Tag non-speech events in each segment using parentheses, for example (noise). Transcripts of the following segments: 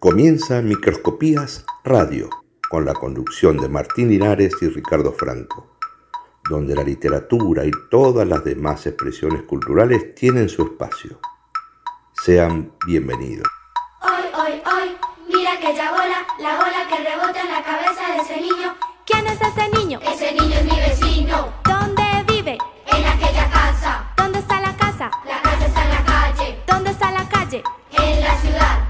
Comienza Microscopías Radio, con la conducción de Martín Linares y Ricardo Franco, donde la literatura y todas las demás expresiones culturales tienen su espacio. Sean bienvenidos. Hoy, hoy, hoy, mira que ya bola, la bola que rebota en la cabeza de ese niño. ¿Quién es ese niño? Ese niño es mi vecino. ¿Dónde vive? En aquella casa. ¿Dónde está la casa? La casa está en la calle. ¿Dónde está la calle? En la ciudad.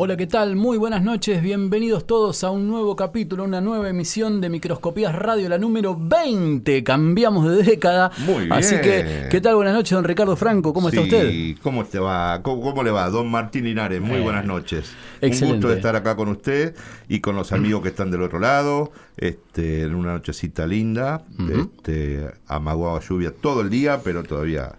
Hola, ¿qué tal? Muy buenas noches, bienvenidos todos a un nuevo capítulo, una nueva emisión de Microscopías Radio, la número 20. Cambiamos de década. Muy bien. Así que, ¿qué tal? Buenas noches, don Ricardo Franco, ¿cómo está usted? ¿Cómo te va? ¿Cómo, cómo le va? Don Martín Linares, muy Eh, buenas noches. excelente. Un gusto estar acá con usted y con los amigos que están del otro lado, este, en una nochecita linda, este, amaguado lluvia todo el día, pero todavía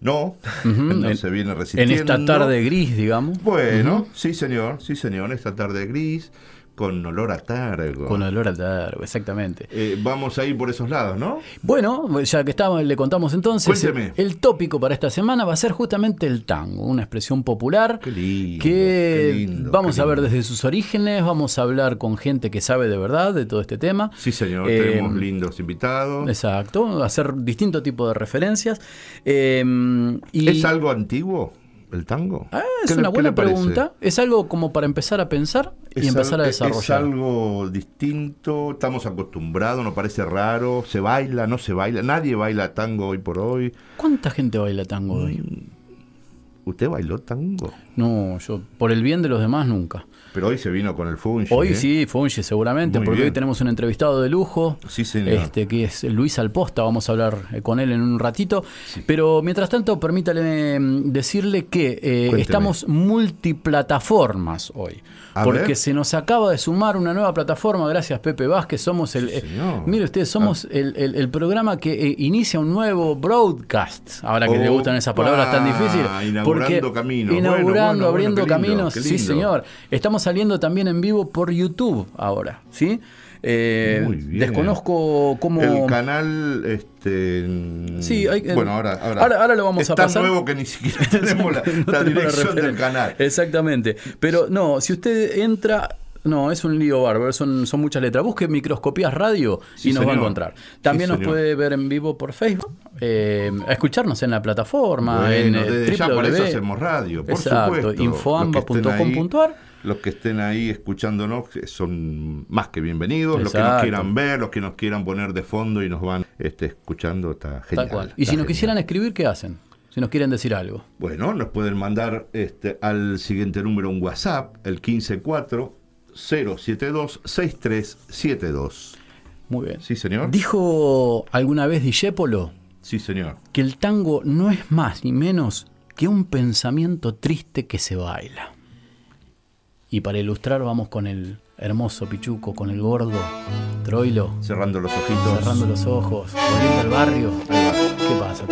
no, (laughs) no En- se viene En resistiendo. esta tarde gris, digamos. Bueno, sí señor, sí señor, esta tarde gris, con olor a targo. Con olor al targo, exactamente. Eh, vamos a ir por esos lados, ¿no? Bueno, ya que estamos, le contamos entonces. Cuénteme. El tópico para esta semana va a ser justamente el tango, una expresión popular Qué lindo, que qué lindo, vamos qué a ver desde sus orígenes, vamos a hablar con gente que sabe de verdad de todo este tema. Sí señor, Eh, tenemos lindos invitados. Exacto, hacer distinto tipo de referencias. Eh, y ¿Es algo antiguo el tango? Ah, ¿Qué es una buena pregunta. Es algo como para empezar a pensar y Es empezar al- a es- desarrollar. Es algo distinto, estamos acostumbrados, nos parece raro, se baila, no se baila, nadie baila tango hoy por hoy. ¿Cuánta gente baila tango hoy? ¿Usted bailó tango? No, yo por el bien de los demás nunca. Pero hoy se vino con el fungi. Hoy ¿eh? sí, Fungi seguramente, Muy porque bien. hoy tenemos un entrevistado de lujo. Sí, señor. Este, que es Luis Alposta, vamos a hablar eh, con él en un ratito. Pero mientras tanto, permítale mm, decirle que eh, estamos multiplataformas hoy. A porque ver. se nos acaba de sumar una nueva plataforma, gracias Pepe Vázquez, somos el... eh, mire usted, somos Ah. el, el- el programa que eh, inicia un nuevo broadcast, ahora que le Opa, gustan esas palabras tan difíciles. Inaugurando caminos. Inaugurando, bueno, abriendo bueno, qué lindo, caminos, sí señor. Estamos saliendo también en vivo por YouTube ahora, ¿sí? Eh, Muy bien. desconozco cómo... El canal, este... Sí, hay que- bueno, ahora, ahora, ahora- ahora lo vamos es a pasar. nuevo que ni siquiera (laughs) tenemos la, (laughs) No la dirección del canal. Exactamente. Pero no, si usted entra. No, es un lío bárbaro, son, son muchas letras. Busque microscopías radio Sí, y nos va a encontrar. También Sí, nos señor. puede ver en vivo por Facebook, eh, escucharnos en la plataforma, en Bueno, eh, desde ya por eso www. hacemos radio, por Exacto, supuesto. infoamba.com.ar. Los que estén ahí escuchándonos que son más que bienvenidos. Los que nos quieran ver, los que nos quieran poner de fondo y nos van este, escuchando, está genial. Tal cual. Y si nos quisieran escribir, ¿qué hacen? Si nos quieren decir algo. Bueno, nos pueden mandar este, al siguiente número un WhatsApp, el 154-072-6372. Muy bien. Sí, señor. Dijo alguna vez Discépolo Sí, señor. que el tango no es más ni menos que un pensamiento triste que se baila. Y para ilustrar vamos con el hermoso Pichuco, con el gordo Troilo, Cerrando los ojitos. cerrando los ojos, volviendo al barrio. ¿Qué pasa?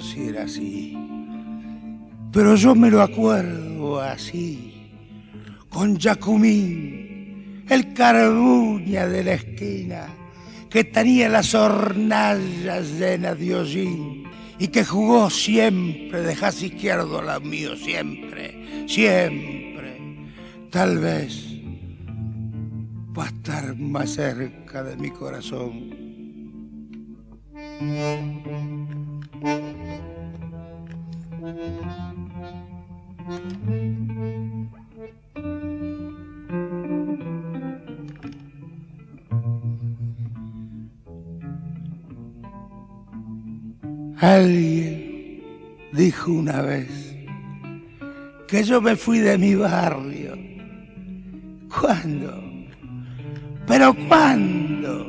Si era así, pero yo me lo acuerdo así, con Jacumín, el carbuña de la esquina, que tenía las hornallas llenas de hollín y que jugó siempre de jazz izquierdo a la mío, siempre, siempre. Tal vez va a estar más cerca de mi corazón. Alguien dijo una vez que yo me fui de mi barrio. ¿Cuándo? ¿Pero cuándo?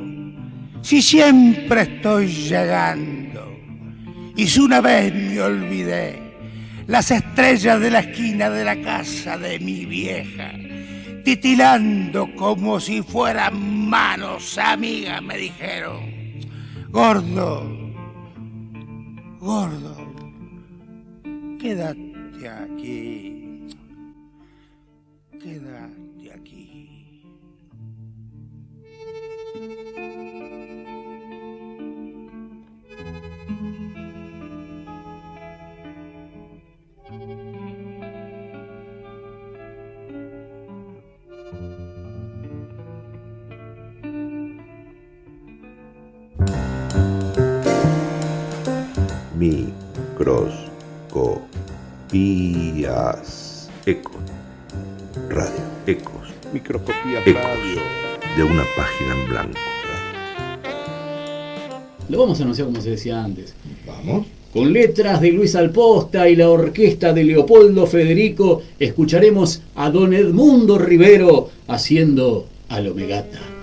Si siempre estoy llegando. Y si una vez me olvidé las estrellas de la esquina de la casa de mi vieja, titilando como si fueran manos amigas, me dijeron, gordo, Gordo, quédate aquí. Microscopías. Ecos. Radio. Ecos. Microscopías Ecos. radio. De una página en blanco. Lo vamos a anunciar como se decía antes. Vamos. Con letras de Luis Alposta y la orquesta de Leopoldo Federico, escucharemos a don Edmundo Rivero haciendo Alomegata. El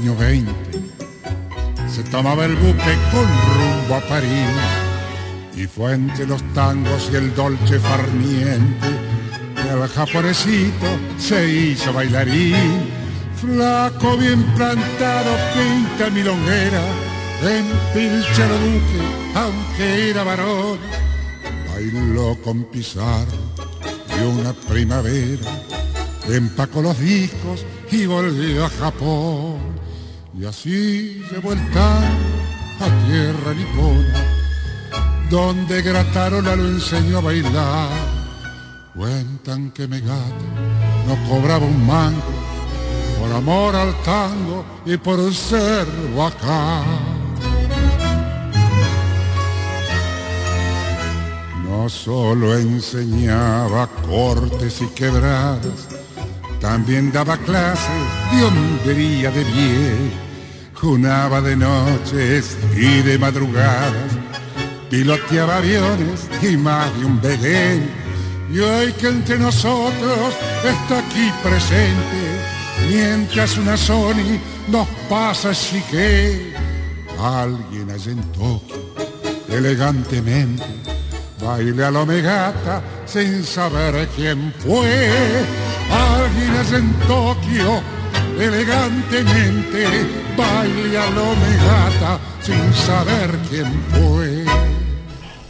año 20 se tomaba el buque con rumbo a París y fue entre los tangos y el dolce farniente que el japonesito se hizo bailarín. Flaco bien plantado, pinta milonguera, en pilchero duque, aunque era varón, bailó con Pizarro y una primavera empacó los discos y volvió a Japón. Y así llevó el tango a tierra nipona, donde Gratarola lo enseñó a bailar. Cuentan que Megata no cobraba un mango por amor al tango y por ser acá. No solo enseñaba cortes y quebradas, también daba clases de hombría de bien, junaba de noches y de madrugadas, piloteaba aviones y más de un Belén. Y hoy que entre nosotros está aquí presente, mientras una Sony nos pasa así que alguien allá en Tokio, elegantemente, baile a la megata sin saber quién fue. Alguien allá en Tokio, elegantemente, baile a la megata sin saber quién fue.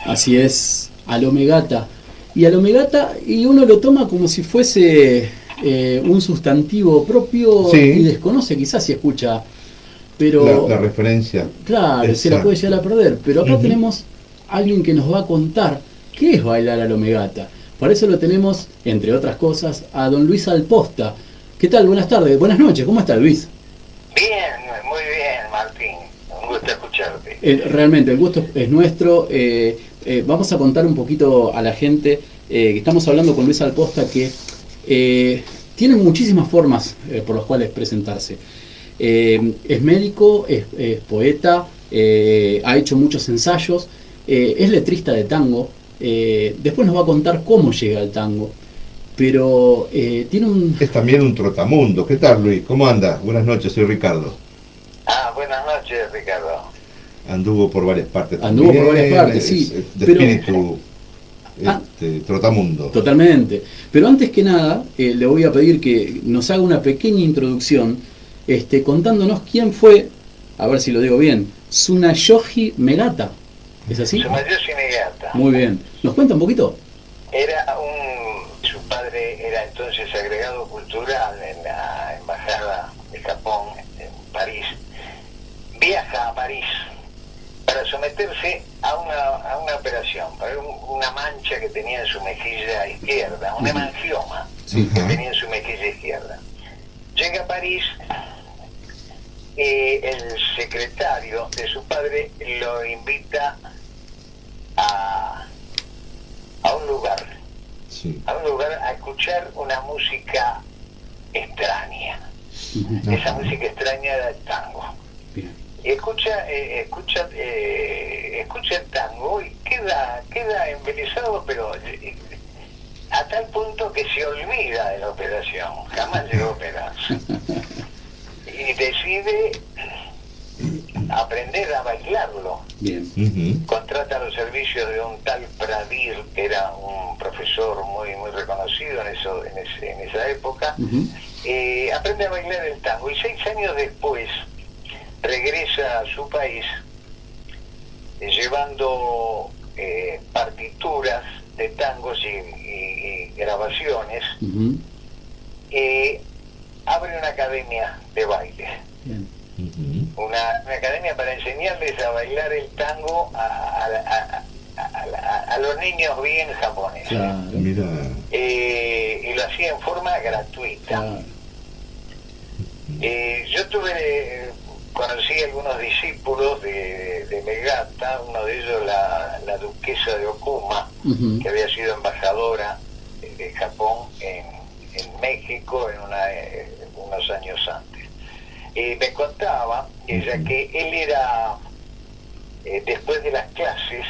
Así es, Alomegata. Y alomegata, y uno lo toma como si fuese eh, un sustantivo propio Sí. y desconoce quizás si escucha. Pero la, la referencia. Claro, se la puede llegar a perder. Pero acá tenemos alguien que nos va a contar qué es bailar a la megata. Para eso lo tenemos, entre otras cosas, a don Luis Alposta. ¿Qué tal? Buenas tardes, buenas noches. ¿Cómo está Luis? Bien, muy bien, Martín. Un gusto escucharte. Eh, realmente, el gusto es nuestro. Eh, eh, vamos a contar un poquito a la gente que estamos hablando con Luis Alposta que tiene muchísimas formas por las cuales presentarse. Es médico, es, es poeta, ha hecho muchos ensayos, es letrista de tango. Eh, después nos va a contar cómo llega al tango. Pero eh, tiene un... Es también un trotamundo. ¿Qué tal, Luis? ¿Cómo andas? Buenas noches, soy Ricardo. Ah, buenas noches, Ricardo. Anduvo por varias partes. Anduvo por varias partes, es- sí, es de pero- espíritu Ah. este, trotamundo. Totalmente. Pero antes que nada, eh, le voy a pedir que nos haga una pequeña introducción este, contándonos quién fue, a ver si lo digo bien, Tsunayoshi Megata. ¿Es así? Sumayoshi Negata. Muy bien. ¿Nos cuenta un poquito? Era un. Su padre era entonces agregado cultural en la embajada de Japón en París. Viaja a París para someterse a una, a una operación, para un- una mancha que tenía en su mejilla izquierda, un hemangioma Sí. que tenía en su mejilla izquierda. Llega a París y el secretario de su padre lo invita a, a un lugar, Sí. a un lugar a escuchar una música extraña. Esa música extraña era el tango. Bien. Y escucha, eh, escucha, eh, escucha el tango y queda, queda embelesado, pero eh, a tal punto que se olvida de la operación, jamás llegó a operarse. (laughs) Y decide aprender a bailarlo. Bien. Contrata los servicios de un tal Pradir, que era un profesor muy muy reconocido en, eso, en, ese- en esa época. Eh, aprende a bailar el tango y seis años después regresa a su país eh, llevando eh, partituras de tangos y, y- y grabaciones y abre una academia de baile, Bien. Una, una academia para enseñarles a bailar el tango a, a- a- a- los niños bien japoneses. Claro. Mira. Eh, y lo hacía en forma gratuita. claro. Eh, yo tuve, conocí algunos discípulos de, de Megata, uno de ellos la, la duquesa de Okuma, que había sido embajadora de, de Japón en, en México en una, eh, unos años antes. Y me contaba ella que él era, eh, después de las clases,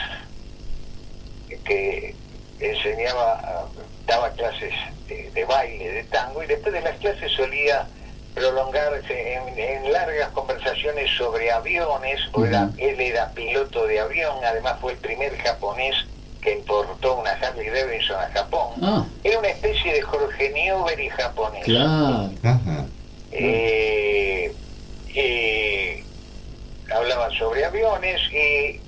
eh, que enseñaba, daba clases de, de baile, de tango, y después de las clases solía prolongarse en, en largas conversaciones sobre aviones, o era- él era piloto de avión, además fue el primer japonés que importó una Harley Davidson a Japón. Ah, Era una especie de Jorge Newbery japonés. claro. Ajá. Eh, eh, hablaba sobre aviones y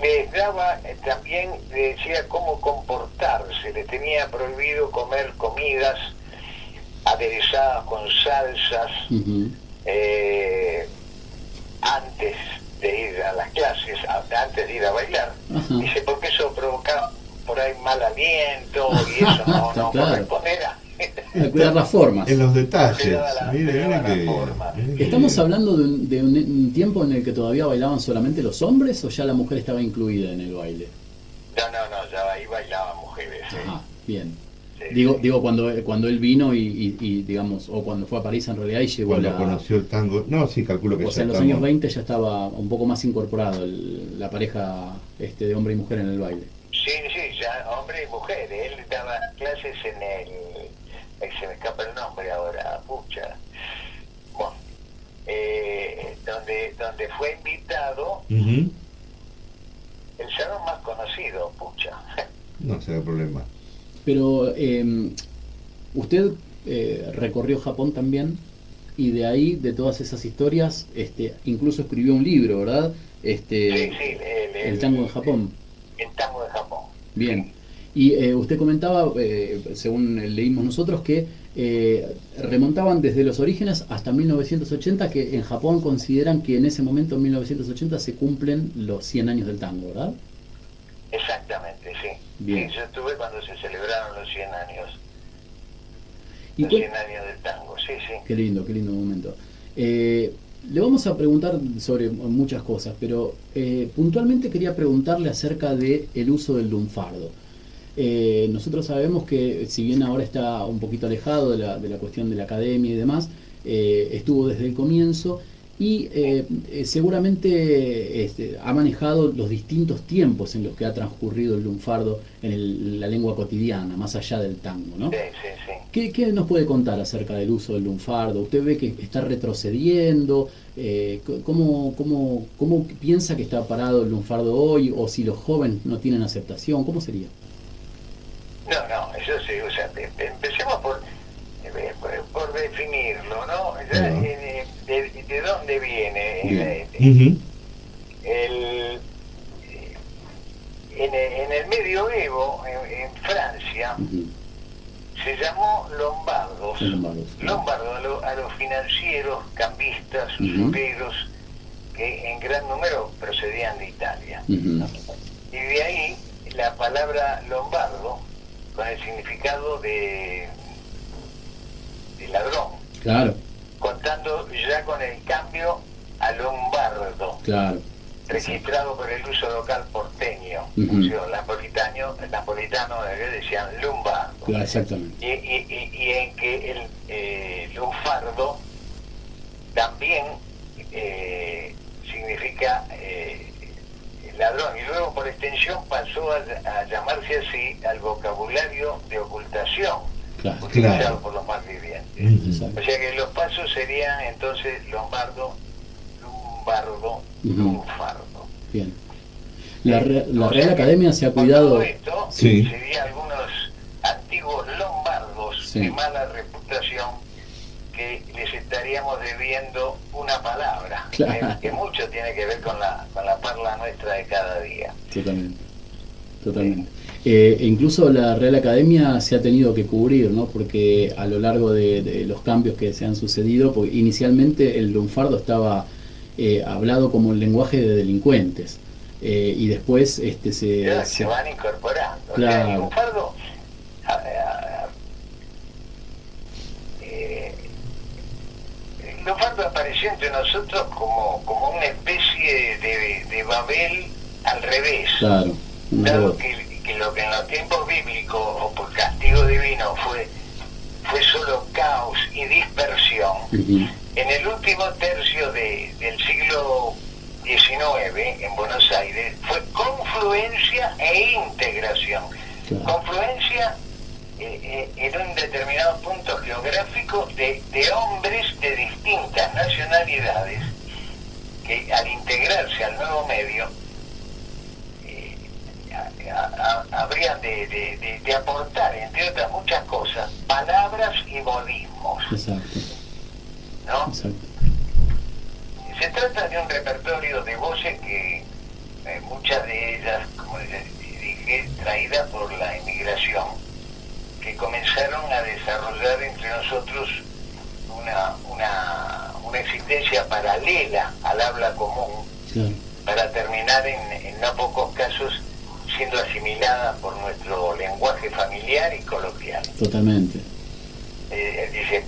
les daba eh, también, le decía cómo comportarse, le tenía prohibido comer comidas aderezadas con salsas eh, antes de ir a las clases, antes de ir a bailar. Dice, porque eso provocaba por ahí mal aliento y eso (laughs) no, no Claro. A cuidar las formas. En los detalles. La- Mire, mire que- forma. ¿Estamos hablando de un, de un- un tiempo en el que todavía bailaban solamente los hombres o ya la mujer estaba incluida en el baile? No, no, no, ya ahí bailaban mujeres. sí. Ajá, bien. Sí, Digo, sí. digo cuando, cuando él vino y, y- y, digamos, o cuando fue a París en realidad y llegó Cuando la... conoció el tango. No, sí, calculo que O ya sea, en los estamos- años 20 ya estaba un poco más incorporado el- la pareja este, de hombre y mujer en el baile. Sí, sí, ya hombre y mujer. Él daba clases en el. Ahí se me escapa el nombre ahora, pucha. Bueno, eh, donde, donde fue invitado el salón más conocido, pucha. No será problema. Pero eh, usted eh, recorrió Japón también y de ahí, de todas esas historias, este, incluso escribió un libro, ¿verdad? Este, Sí, sí, el, el tango en Japón. El tango de Japón. Bien. Y eh, usted comentaba, eh, según leímos nosotros, que eh, remontaban desde los orígenes hasta 1980, que en Japón consideran que en ese momento, en 1980, se cumplen los 100 años del tango, ¿verdad? Exactamente, sí. Bien. Sí, yo estuve cuando se celebraron los 100 años. ¿Y los cu- 100 años del tango, sí, sí. Qué lindo, qué lindo momento. Eh, le vamos a preguntar sobre muchas cosas, pero eh, puntualmente quería preguntarle acerca del el uso del lunfardo. Eh, nosotros sabemos que si bien ahora está un poquito alejado de la, de la cuestión de la academia y demás, eh, estuvo desde el comienzo y eh, eh, seguramente este, ha manejado los distintos tiempos en los que ha transcurrido el lunfardo en el- la lengua cotidiana, más allá del tango, ¿no? Sí, sí, sí. ¿Qué, qué nos puede contar acerca del uso del lunfardo? ¿Usted ve que está retrocediendo? Eh, c- ¿cómo, cómo, cómo piensa que está parado el lunfardo hoy? ¿O si los jóvenes no tienen aceptación? ¿Cómo sería? No, no, eso sí, o sea, em- empecemos por, eh, por, definirlo, ¿no? Eh, de, de dónde viene? El, eh, en, el- en el medioevo, en, en Francia, se llamó lombardos. Lombardos. Lombardo a, lo- a los financieros, cambistas, usureros, que en gran número procedían de Italia. Y de ahí la palabra lombardo, con el significado de, de ladrón, Claro, contando ya con el cambio a lombardo, claro. registrado por el uso local porteño, o sea, napolitano, napolitano eh, decían lumbardo. Claro, exactamente. Y, y- y- y en que el eh, lunfardo también eh, significa eh, ladrón y luego por extensión pasó a, a llamarse así al vocabulario de ocultación Claro, utilizado Claro. por los más vivientes. Ujú. exacto. O sea que los pasos serían entonces lombardo, lumbardo, Ujú. lunfardo. Bien. La, Re- Real Academia se ha cuidado... todo esto, Sí. sería algunos antiguos lombardos Sí. de mala reputación que les estaríamos debiendo una palabra, Claro. (laughs) que, que mucho tiene que ver con la, con la parla nuestra de cada día. Totalmente. Totalmente. Eh, e incluso la Real Academia se ha tenido que cubrir, ¿no? Porque a lo largo de, de los cambios que se han sucedido, porque inicialmente el lunfardo estaba eh, hablado como un lenguaje de delincuentes. Eh, y después este se, Ya se- se van incorporando. O sea, Claro. el lunfardo, a- a- a- lunfardo apareció entre nosotros como, como una especie de, de Babel al revés. claro, Dado que, que lo que en los tiempos bíblicos o por castigo divino fue, fue solo caos y dispersión, Ujú, en el último tercio de- del siglo XIX en Buenos Aires fue confluencia e integración. Claro. Confluencia eh, eh, en un determinado punto geográfico de, de hombres de distintas nacionalidades que al integrarse al nuevo medio eh, a- a- a- habrían de, de- de- de aportar, entre otras muchas cosas, palabras y modismos, Exacto, ¿no? exacto. Se trata de un repertorio de voces que eh, muchas de ellas, como les dije, traídas por la inmigración, que comenzaron a desarrollar entre nosotros una, una, una existencia paralela al habla común para terminar en, en no pocos casos siendo asimilada por nuestro lenguaje familiar y coloquial. totalmente. Eh, dice,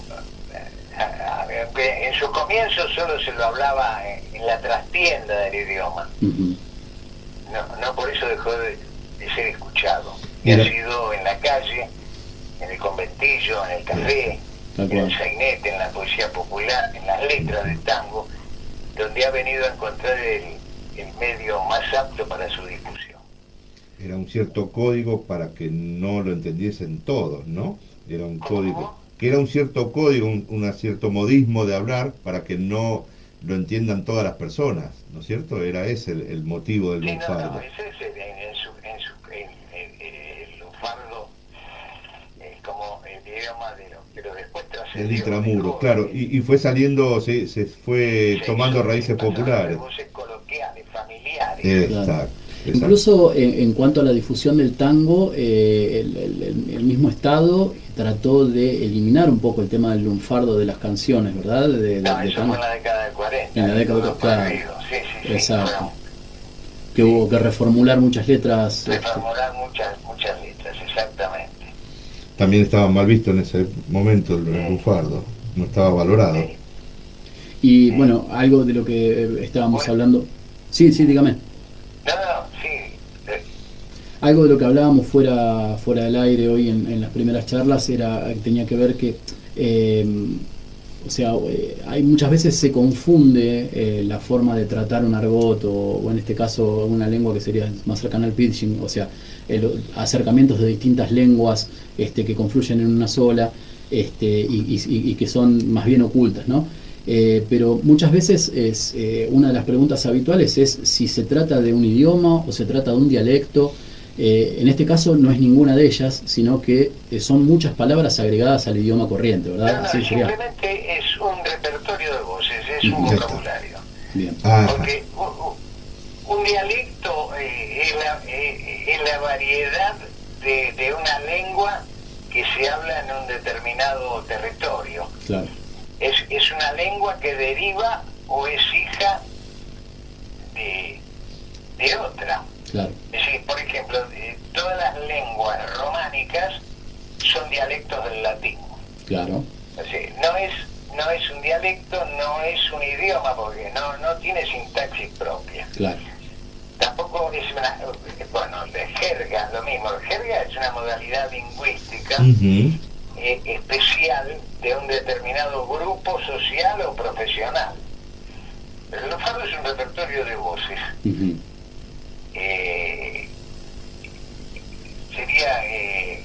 que en su comienzo solo se lo hablaba en, la trastienda del idioma, no, no por eso dejó de, de ser escuchado. Y ha sido en la calle, en el conventillo, en el café, en el sainete, en la poesía popular, en las letras del tango, donde ha venido a encontrar el, el medio más apto para su difusión. Era un cierto código para que no lo entendiesen todos, ¿no? Era un ¿Cómo? código. Que era un cierto código, un, un cierto modismo de hablar para que no lo entiendan todas las personas, ¿no es cierto? Era ese el, el motivo del Sí, no, no, lunfardo. ese es el, en, en su, en su, en- en- en el lunfardo, es como el idioma de lo, pero después El intramuro, claro. Y, y fue saliendo, se, se fue se tomando raíces populares. voces coloquiales, familiares. Exacto. Incluso en, en cuanto a la difusión del tango, eh, el, el- el mismo Estado trató de eliminar un poco el tema del lunfardo de las canciones, ¿verdad? De, de- No, de eso tango. fue en la década de 40. En la década de- Todo claro. prohibido, Sí, sí, sí. Exacto. Bueno, Que hubo que reformular muchas letras. este, reformular muchas, muchas letras. También estaba mal visto en ese momento el, el lunfardo, no estaba valorado. Y bueno, algo de lo que eh, estábamos Bueno. hablando. Sí, sí, dígame. No, no, sí. eh, Algo de lo que hablábamos fuera, fuera del aire hoy en, en las primeras charlas era tenía que ver que, eh, o sea, eh, hay muchas veces se confunde eh, la forma de tratar un argot o, o en este caso una lengua que sería más cercana al pidgin, o sea, el- acercamientos de distintas lenguas este, que confluyen en una sola este, y, y- que son más bien ocultas, ¿no? Eh, pero muchas veces es eh, una de las preguntas habituales es si se trata de un idioma o se trata de un dialecto. Eh, en este caso no es ninguna de ellas, sino que eh, son muchas palabras agregadas al idioma corriente, ¿verdad? no, Así sería. simplemente es un repertorio de voces, es un Ya está. vocabulario. Bien. Ah, Porque un, un- un dialecto eh, es, la, eh, es la variedad de, de una lengua que se habla en un determinado territorio. Claro, Es, es una lengua que deriva o es hija de, de otra. Claro, Es decir, por ejemplo, eh, todas las lenguas románicas son dialectos del latín. claro, Es decir, no es, no es un dialecto, no es un idioma, porque no, no tiene sintaxis propia. claro. Tampoco es una, bueno, de jerga, lo mismo. Jerga es una modalidad lingüística eh, especial de un determinado grupo social o profesional. El lunfardo es un repertorio de voces. Eh, sería eh,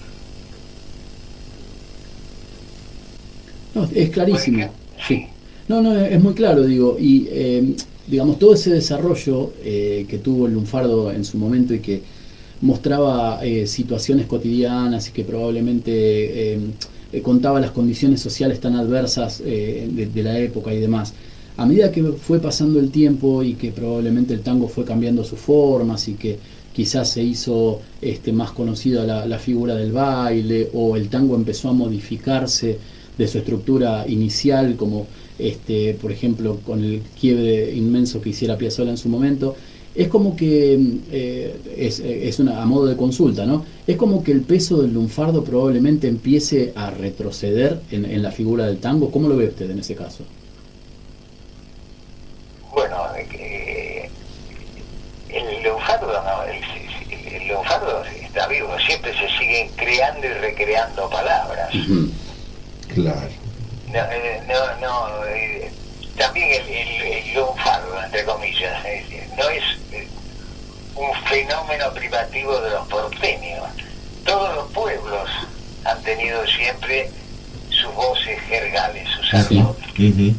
No, es clarísimo. Sí. No, no, es muy claro, digo, y eh, digamos, todo ese desarrollo eh, que tuvo el lunfardo en su momento y que mostraba eh, situaciones cotidianas y que probablemente contaba las condiciones sociales tan adversas eh, de, de la época y demás. A medida que fue pasando el tiempo y que probablemente el tango fue cambiando sus formas y que quizás se hizo este, más conocida la, figura del baile o el tango empezó a modificarse de su estructura inicial, como este, por ejemplo con el quiebre inmenso que hiciera Piazzolla en su momento, es como que, eh, es, es una, a modo de consulta, ¿no? Es como que el peso del lunfardo probablemente empiece a retroceder en, en la figura del tango. ¿Cómo lo ve usted en ese caso? Bueno, eh, el lunfardo, no, el, el- lunfardo está vivo, siempre se siguen creando y recreando palabras. Claro. No, eh, no, no, eh, también el, el, el lunfardo, entre comillas, no es un fenómeno privativo de los porteños. Todos los pueblos han tenido siempre sus voces jergales, sus Ujú.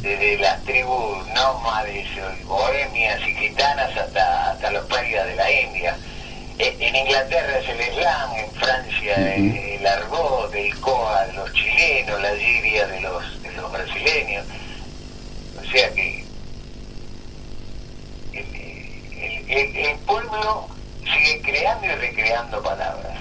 desde las tribus nómades, bohemias y gitanas hasta, hasta los parias de la India. Eh, En Inglaterra es el slam, en Francia el argot, el coa de los chilenos, la giria de los, de los brasileños. O sea que el, el- el- el pueblo sigue creando y recreando palabras.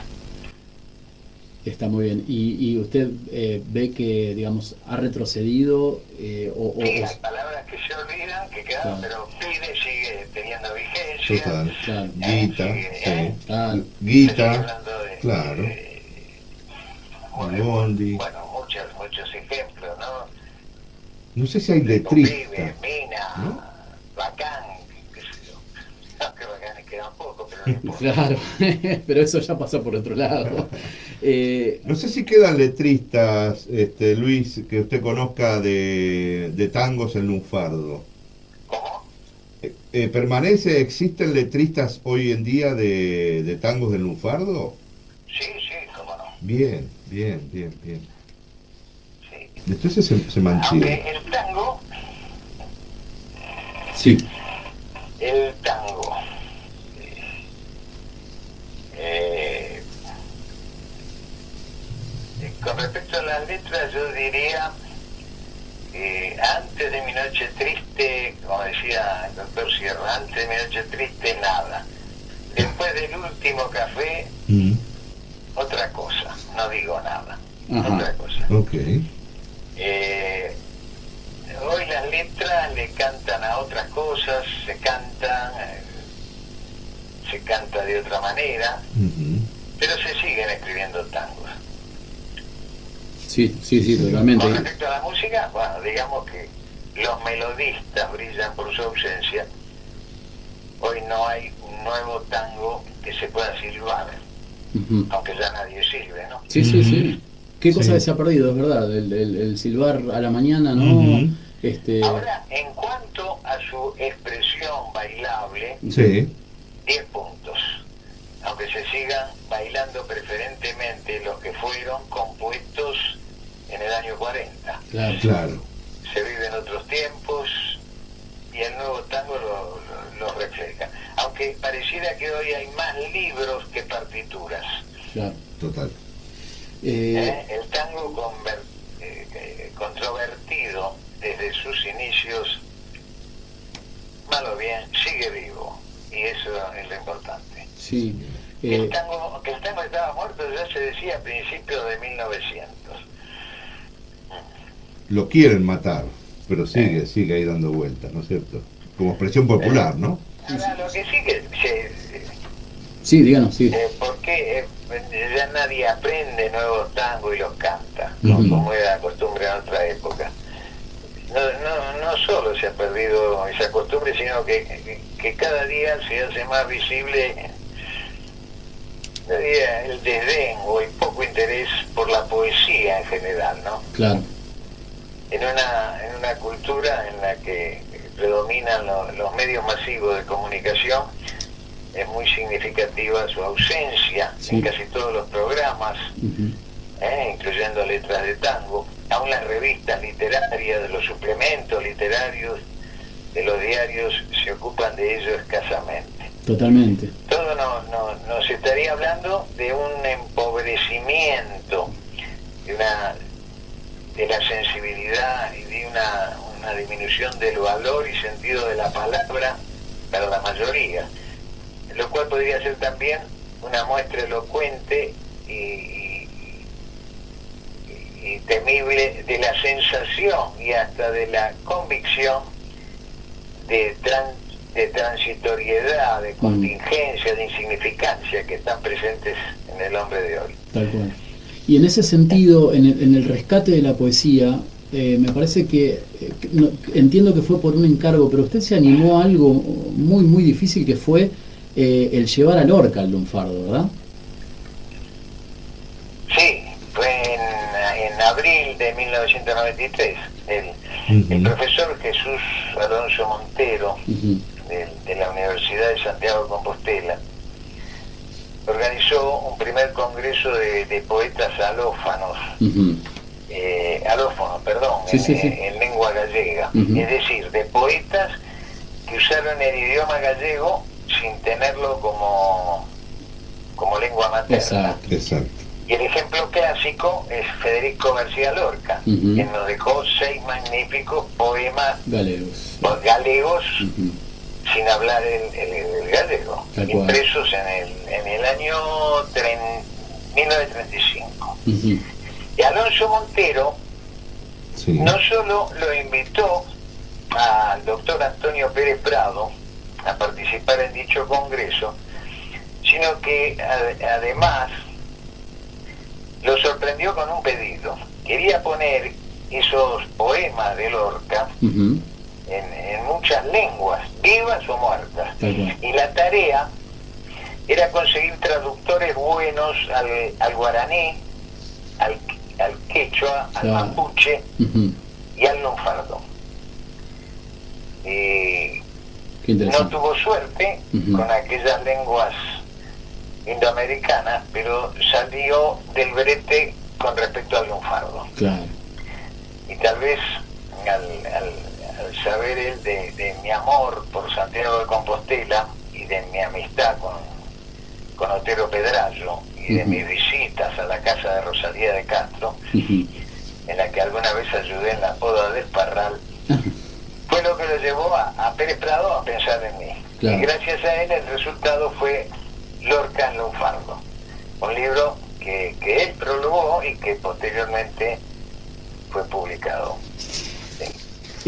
Está muy bien. ¿Y, y usted eh, ve que, digamos, ha retrocedido eh, o, o- Sí, o- hay palabras que se olvidan, que quedan, Claro. pero pide sigue teniendo vigencia. Total. Claro. Guita, Sí, sí. ¿eh? Ah, sigue Guita, hablando de- claro. El bondi. Bueno, muchos, muchos ejemplos, ¿no? No sé si hay letrista. Mina, ¿No? Bacán, qué sé yo. No, que Bacanes quedan poco, pero no importa. (laughs) claro, pero eso ya pasó por otro lado. Eh, No sé si quedan letristas, este, Luis, que usted conozca de, de tangos en lunfardo. ¿Cómo? Eh, eh, ¿Permanece, existen letristas hoy en día de, de tangos del lunfardo? Sí, sí, cómo no. Bien, bien, bien, bien. Sí. Entonces se, se el tango, sí, el tango, eh, eh, con respecto a las letras, yo diría, eh, antes de mi noche triste, como decía el doctor Sierra, antes de mi noche triste, nada. Después del último café, Mm, otra cosa, no digo nada, Ajá. otra cosa. ok. Eh, hoy las letras le cantan a otras cosas, se cantan, eh, se canta de otra manera, pero se siguen escribiendo tangos. Sí, sí, sí, totalmente. Con respecto a la música, bueno, digamos que los melodistas brillan por su ausencia. Hoy no hay un nuevo tango que se pueda silbar, aunque ya nadie silbe, ¿no? Sí, sí, sí. Qué cosa Sí. se ha perdido, es verdad. El, el- el silbar a la mañana, ¿no? Este, Ahora, en cuanto a su expresión bailable, Sí. 10 puntos. Aunque se sigan bailando preferentemente los que fueron compuestos en el año 40. claro. Claro. Se viven otros tiempos y el nuevo tango lo, lo- lo refleja. Aunque pareciera que hoy hay más libros que partituras. claro. Total. Eh, ¿eh? El tango conver- eh, controvertido desde sus inicios, mal o bien, sigue vivo. Y eso es lo importante. Sí. El Eh, tango, que el tango estaba muerto ya se decía a principios de 1900. Lo quieren matar, pero sigue, sigue ahí dando vueltas, ¿no es cierto? Como expresión popular, ¿no? Ahora, lo que sí que se, sí, díganos, sí. eh, porque eh, ya nadie aprende nuevos tangos y los canta, como, como era costumbre en otra época. No, no, no solo se ha perdido esa costumbre, sino que, que, que cada día se hace más visible el desdén o el poco interés por la poesía en general, ¿no? Claro. en una, en una cultura en la que predominan lo- los medios masivos de comunicación, es muy significativa su ausencia Sí. en casi todos los programas. ¿eh? incluyendo letras de tango, aún las revistas literarias, de los suplementos literarios, de los diarios, se ocupan de ello escasamente. Totalmente. Nos, nos, nos estaría hablando de un empobrecimiento, de una de la sensibilidad y de una, una disminución del valor y sentido de la palabra para la mayoría, lo cual podría ser también una muestra elocuente y, y- y temible de la sensación y hasta de la convicción de, tran- de transitoriedad, de contingencia, de insignificancia que están presentes en el hombre de hoy. Tal cual. Y en ese sentido, en el, en el rescate de la poesía, eh, me parece que, eh, que no- entiendo que fue por un encargo, pero usted se animó a algo muy, muy difícil que fue eh, el llevar a Lorca al lunfardo, ¿verdad? Sí, fue en, en abril de 1993. El, el profesor Jesús Alonso Montero. De, de la Universidad de Santiago de Compostela, organizó un primer congreso de, de poetas alófanos, Ujú. eh, alófonos, perdón, Sí, en, sí, sí. en lengua gallega, es decir, de poetas que usaron el idioma gallego sin tenerlo como, como lengua materna. Exacto. Exacto. Y el ejemplo clásico es Federico García Lorca, quien nos dejó seis magníficos poemas Galegos. galegos Ujú. Sin hablar el, el- el gallego, impresos en el, en el año tren- 1935. Ujú. Y Alonso Montero Sí. no solo lo invitó al doctor Antonio Pérez Prado a participar en dicho congreso, sino que ade- además lo sorprendió con un pedido. Quería poner esos poemas de Lorca. En, en muchas lenguas, vivas o muertas. Y la tarea era conseguir traductores buenos al, al guaraní, al, al quechua, al Claro. mapuche y al lunfardo. Y Qué no tuvo suerte con aquellas lenguas indoamericanas, pero salió del brete con respecto al lunfardo. Claro. Y tal vez al, al- al saber él de, de mi amor por Santiago de Compostela y de mi amistad con, con Otero Pedrallo y de mis visitas a la casa de Rosalía de Castro, en la que alguna vez ayudé en la poda del Parral, fue lo que lo llevó a, a Pérez Prado a pensar en mí. Claro. Y gracias a él el resultado fue Lorca en Lunfardo. Un libro que, que él prologó y que posteriormente fue publicado.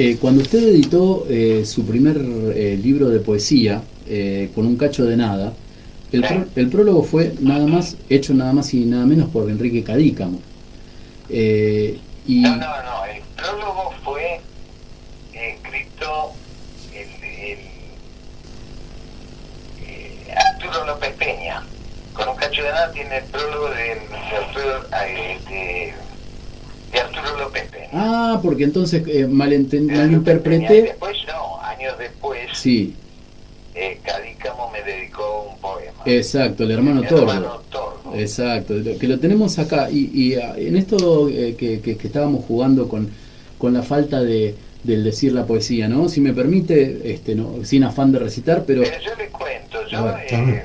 Eh, cuando usted editó eh, su primer eh, libro de poesía, eh, con un cacho de nada, el, prólogo fue nada más hecho nada más y nada menos por Enrique Cadícamo. Y No, no, no. El prólogo fue escrito el, el, Arturo López Peña. Con un cacho de nada tiene el prólogo de, de Arturo, de, de Arturo López ah, porque entonces eh, malinterpreté. después, no, años después, Sí, eh, Cadícamo me dedicó un poema. exacto, el hermano Mi hermano. Exacto, que lo tenemos acá. Y, y, ah, en esto eh, que, que- que estábamos jugando con, con la falta de, del decir la poesía, ¿no? Si me permite, este, no, sin afán de recitar, pero... Pero yo le cuento, yo, ver, eh,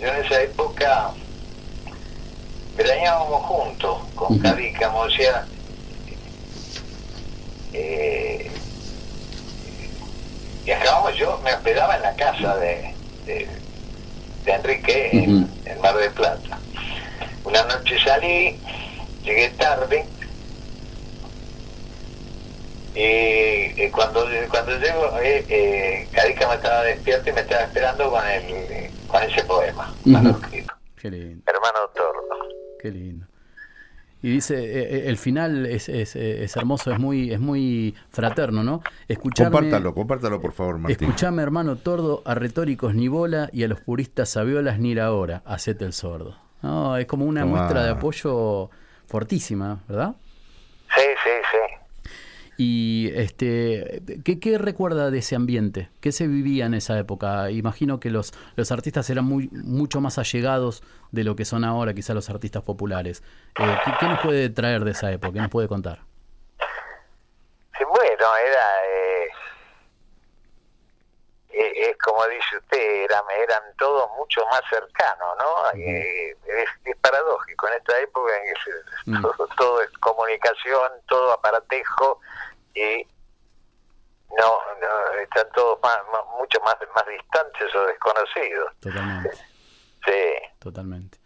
yo en esa época veraneábamos juntos con Ujú. Cadícamo, o sea, eh, viajábamos, yo me hospedaba en la casa de, de, de Enrique en, en Mar del Plata. Una noche salí, llegué tarde, y eh, cuando, cuando llego, eh, eh, Cadica me estaba despierto y me estaba esperando con, el, con ese poema. Qué lindo, Hermano Tordo. Qué lindo. Y dice, eh, eh, el final es, es, eh, es hermoso, es muy, es muy fraterno, ¿no? Escucharme, Compártalo, compártalo por favor, Martín. escuchame, hermano Tordo, a retóricos ni bola y a los puristas sabiolas ni la hora, hacete el sordo. No, es como una Tomá. muestra de apoyo fortísima, ¿verdad? Sí, sí, sí. Y este, ¿qué, qué recuerda de ese ambiente? ¿Qué se vivía en esa época? Imagino que los, los artistas eran muy, mucho más allegados de lo que son ahora, quizá los artistas populares. Eh, ¿qué, qué nos puede traer de esa época? ¿Qué nos puede contar? Sí, bueno, era. Eh, eh, es como dice usted, eran, eran todos mucho más cercanos, ¿no? Eh, es, es paradójico en esta época en que se- Mm. (laughs) todo, todo es comunicación, todo aparatejo y no, no están todos más, más- mucho más, más distantes o desconocidos. Totalmente, (laughs) Sí, totalmente.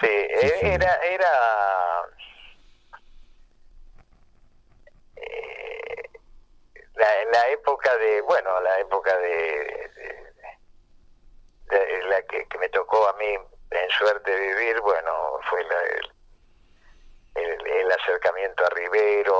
sí, eh, era, era eh, la, la época de, bueno, la época de, de- de la que, que me tocó a mí en suerte vivir, bueno, fue la- el acercamiento a Rivero,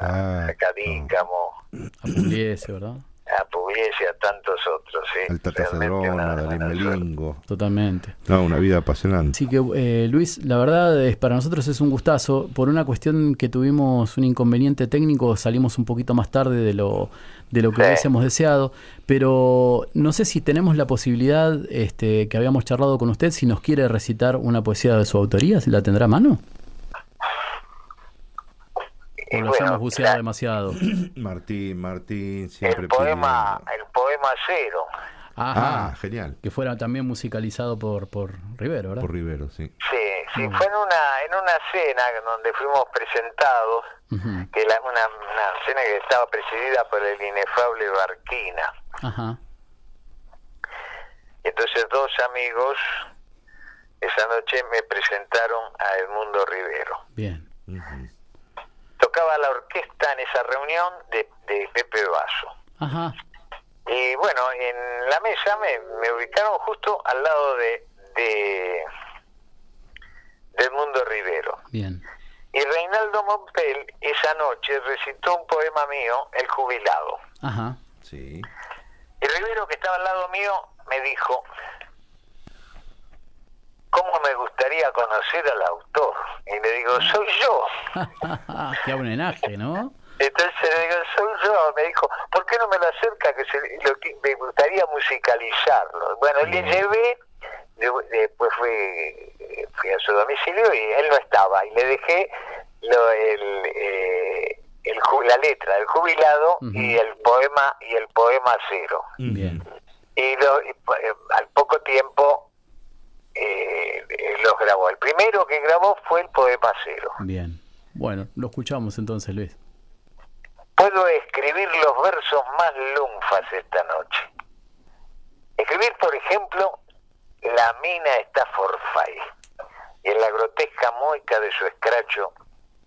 a, a. Cadícamo, A Pugliese, ¿verdad? a Pugliese, a tantos otros, sí. Al Tata realmente Cedrón, una- a Darín una suerte. Melingo. Totalmente. No, una vida apasionante. Así que, eh, Luis, la verdad es para nosotros es un gustazo. Por una cuestión que tuvimos un inconveniente técnico, salimos un poquito más tarde de lo, de lo que Sí. hubiésemos deseado. Pero no sé si tenemos la posibilidad, este, que habíamos charlado con usted, si nos quiere recitar una poesía de su autoría, si la tendrá a mano. O bueno, hayamos buceado la- demasiado. (clears throat) Martín, Martín, siempre el poema, el poema cero. Ajá. Ah, genial. Que fuera también musicalizado por, por Rivero, ¿verdad? Por Rivero, sí. Sí, sí, Mm. fue en una, en una cena donde fuimos presentados, que la, una, una cena que estaba presidida por el inefable Barquina. Ajá. Y entonces dos amigos esa noche me presentaron a Edmundo Rivero. Bien. Tocaba la orquesta en esa reunión de, de Pepe. Ajá. Y bueno, en la mesa me, me ubicaron justo al lado de, de, de Edmundo Rivero. Bien. Y Reinaldo Monpel esa noche recitó un poema mío, El Jubilado. Ajá. Sí. Y Rivero, que estaba al lado mío, me dijo, ¿cómo me gustaría conocer al autor? Y le digo, soy yo. (laughs) Qué homenaje, ¿no? Entonces le digo, soy yo. Me dijo, ¿por qué no me lo acerca? Que se, lo me gustaría musicalizarlo. Bueno, le llevé, de- después fui, fui a su domicilio y él no estaba. Y le dejé lo, el, eh, el ju- la letra del jubilado y el poema y el poema cero. Bien. Y, lo- y, eh, al poco tiempo eh, los grabó. El primero que grabó fue el poema cero. Bien. Bueno, lo escuchamos entonces, Luis. Puedo escribir los versos más lunfas esta noche. Escribir, por ejemplo, la mina está forfait. Y en la grotesca moica de su escracho,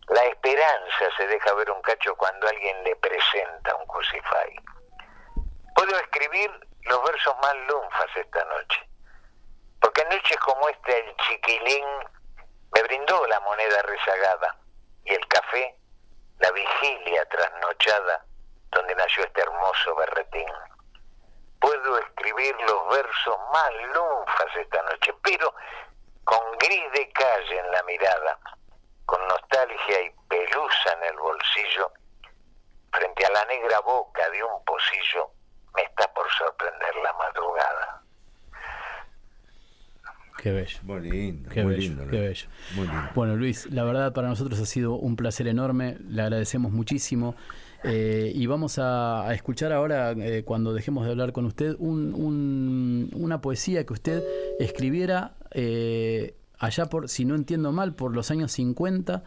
la esperanza se deja ver un cacho cuando alguien le presenta un crucify. Puedo escribir los versos más lunfas esta noche, porque en noches como esta el chiquilín me brindó la moneda rezagada y el café, la vigilia trasnochada donde nació este hermoso berretín. Puedo escribir los versos más lunfas esta noche, pero con gris de calle en la mirada, con nostalgia y pelusa en el bolsillo, frente a la negra boca de un pocillo, me está por sorprender la madrugada. Qué bello. Muy lindo, Qué muy bello, lindo. qué bello. Muy lindo. Bueno, Luis, la verdad para nosotros ha sido un placer enorme, le agradecemos muchísimo. eh, y vamos a, a escuchar ahora, eh, cuando dejemos de hablar con usted, un- un- una poesía que usted escribiera eh, allá por, si no entiendo mal, por los años 50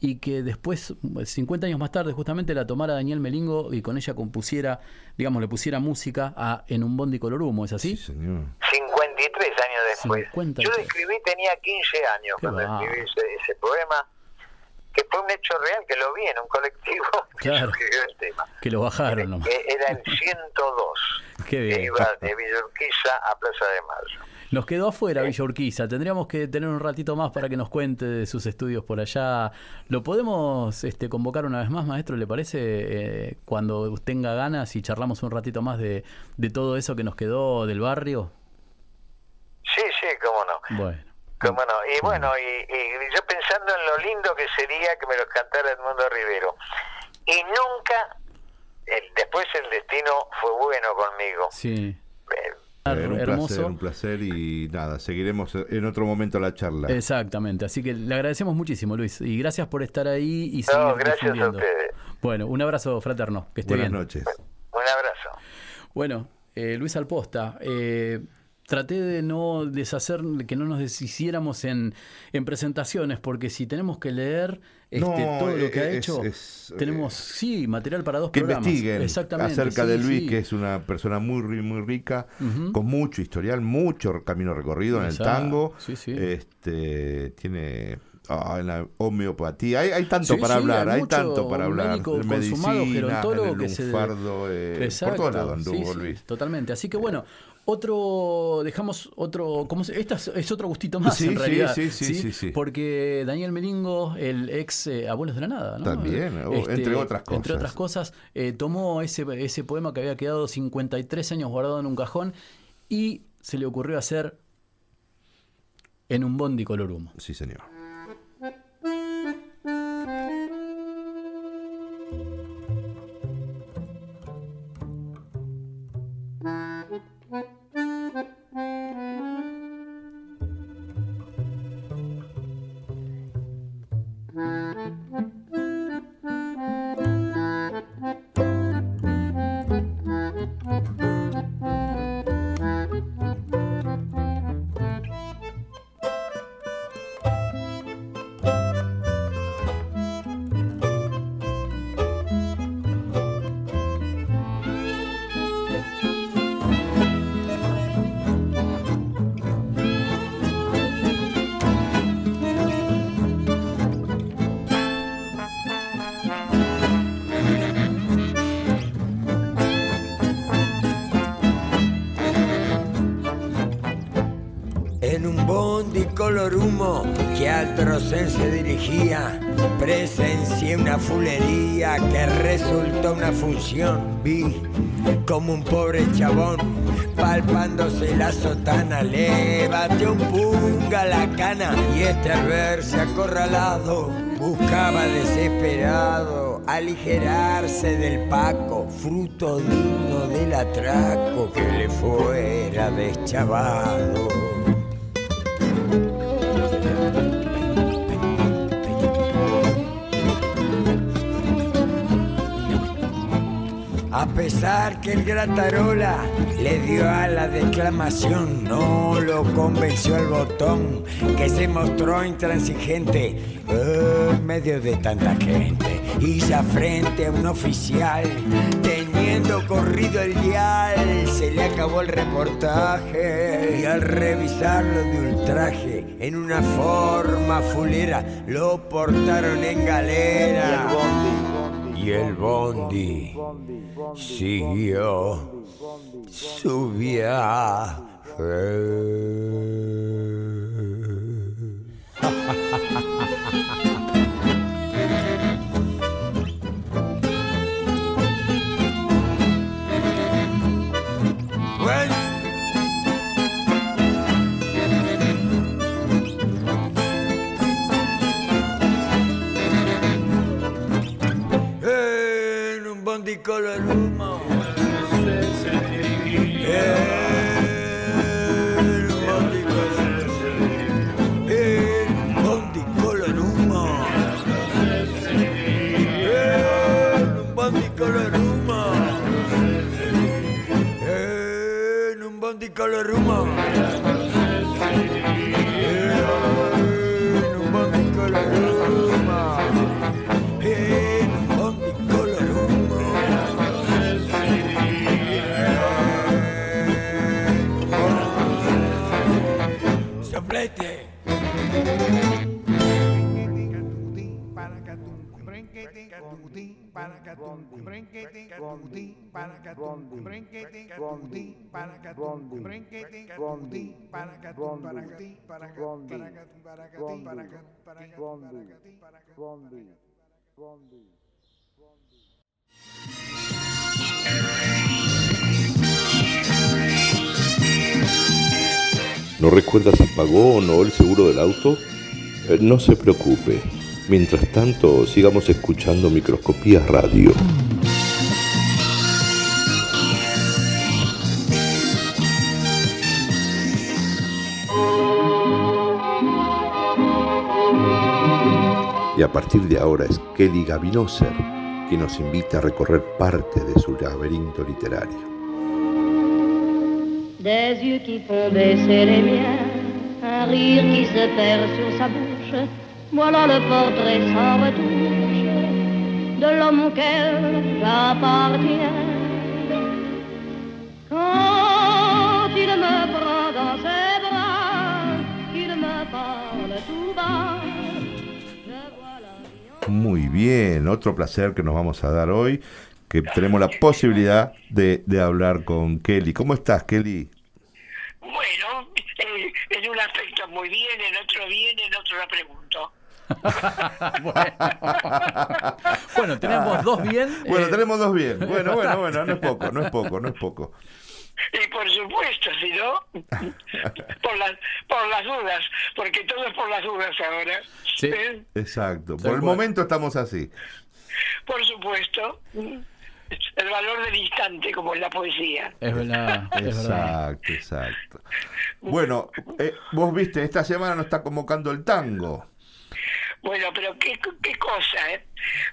y que después, 50 años más tarde, justamente la tomara Daniel Melingo y con ella compusiera, digamos, le pusiera música a En un bondi color humo, ¿es así? Sí, señor. 53 años 53. Yo escribí, tenía 15 años Qué cuando va. escribí ese, ese poema, que fue un hecho real, que lo vi en un colectivo (laughs) que Claro. sugirió el tema. Que lo bajaron nomás. Eh, Era el (laughs) 102, Qué que iba de Villa Urquiza a Plaza de Mayo. Nos quedó afuera Villa Urquiza. Tendríamos que tener un ratito más para que nos cuente de sus estudios por allá. ¿Lo podemos este, convocar una vez más, maestro? ¿Le parece? Eh, cuando tenga ganas y charlamos un ratito más de, de todo eso que nos quedó del barrio. Sí, sí, cómo no. Bueno. Cómo no. Y bueno, y, y yo pensando en lo lindo que sería que me lo cantara Edmundo Rivero. Y nunca, el- después el destino fue bueno conmigo. Sí. Eh, Era un Hermoso. placer, un placer y nada, seguiremos en otro momento la charla. Exactamente. Así que le agradecemos muchísimo, Luis. Y gracias por estar ahí y No, gracias a ustedes. Bueno, un abrazo fraterno. Que esté Buenas bien. noches. un abrazo. Bueno, eh, Luis Alposta, eh, traté de no deshacer, que no nos deshiciéramos en, en presentaciones, porque si tenemos que leer este, No, todo lo que ha es- hecho, es, tenemos, sí, material para dos que programas. investiguen Exactamente, acerca sí, de Luis, sí. que es una persona muy muy rica, con mucho historial, mucho camino recorrido en el tango. sí, sí. Este tiene ah, en la homeopatía, hay, hay tanto Sí, para sí, hablar, hay tanto para hablar. médico En consumado, medicina, gerontólogo en que el se- lunfardo, eh, por todos lados anduvo sí, Luis. Totalmente. Así que bueno, otro, dejamos otro, ¿cómo se, esta es, es otro gustito más Sí, en realidad. sí, sí, sí, sí. Porque Daniel Melingo, el ex eh, Abuelos de la Nada, ¿no? También, o- entre otras Entre cosas. otras cosas, eh, tomó ese, ese poema que había quedado 53 años guardado en un cajón y se le ocurrió hacer en un bondi color humo. Sí, señor. Color humo que al trocén se dirigía, presencié una fulería que resultó una función. Vi como un pobre chabón palpándose la sotana, le batió un punga la cana y este al verse acorralado buscaba desesperado aligerarse del paco, fruto digno del atraco que le fuera deschavado. A pesar que el gratarola le dio a la declamación, no lo convenció el botón que se mostró intransigente en medio de tanta gente. Ya frente a un oficial, teniendo corrido el dial, se le acabó el reportaje. Y al revisarlo de ultraje, en una forma fulera, lo portaron en galera. Siguió su viaje. Bondi color humo. Un bondi color En un bondi humo. En un bondi color humo. ¿No recuerda si pagó o no el seguro del auto? Eh, No se preocupe. Mientras tanto, sigamos escuchando Microscopías Radio. Y a partir de ahora es Kelly Gavinoser quien nos invita a recorrer parte de su laberinto literario. Des yeux qui baisser les miens, un qui se sur sa bouche. Voilà le portrait sans retouche de l'homme auquel j'appartiens. Quand il me prend dans ses bras, qu'il me parle tout bas, je vois la vie en Muy bien, otro placer que nos vamos a dar hoy, que tenemos la posibilidad de, de hablar con Kelly. ¿Cómo estás, Kelly? Bueno, eh, (laughs) en un aspecto muy bien, en otro bien, en otro la pregunto. Bueno. (laughs) Bueno, tenemos dos bien. Bueno, eh, tenemos dos bien. Bueno, bueno, bueno, no es poco, no es poco, no es poco. Y por supuesto, si no, por las, por las dudas, porque todo es por las dudas ahora. Sí. ¿eh? Exacto. Por el cual. momento estamos así. Por supuesto. El valor del instante, como en la poesía. Es verdad, es verdad. Exacto, exacto. Bueno, eh, vos viste, esta semana nos está convocando el tango. Bueno, pero qué, qué cosa, ¿eh?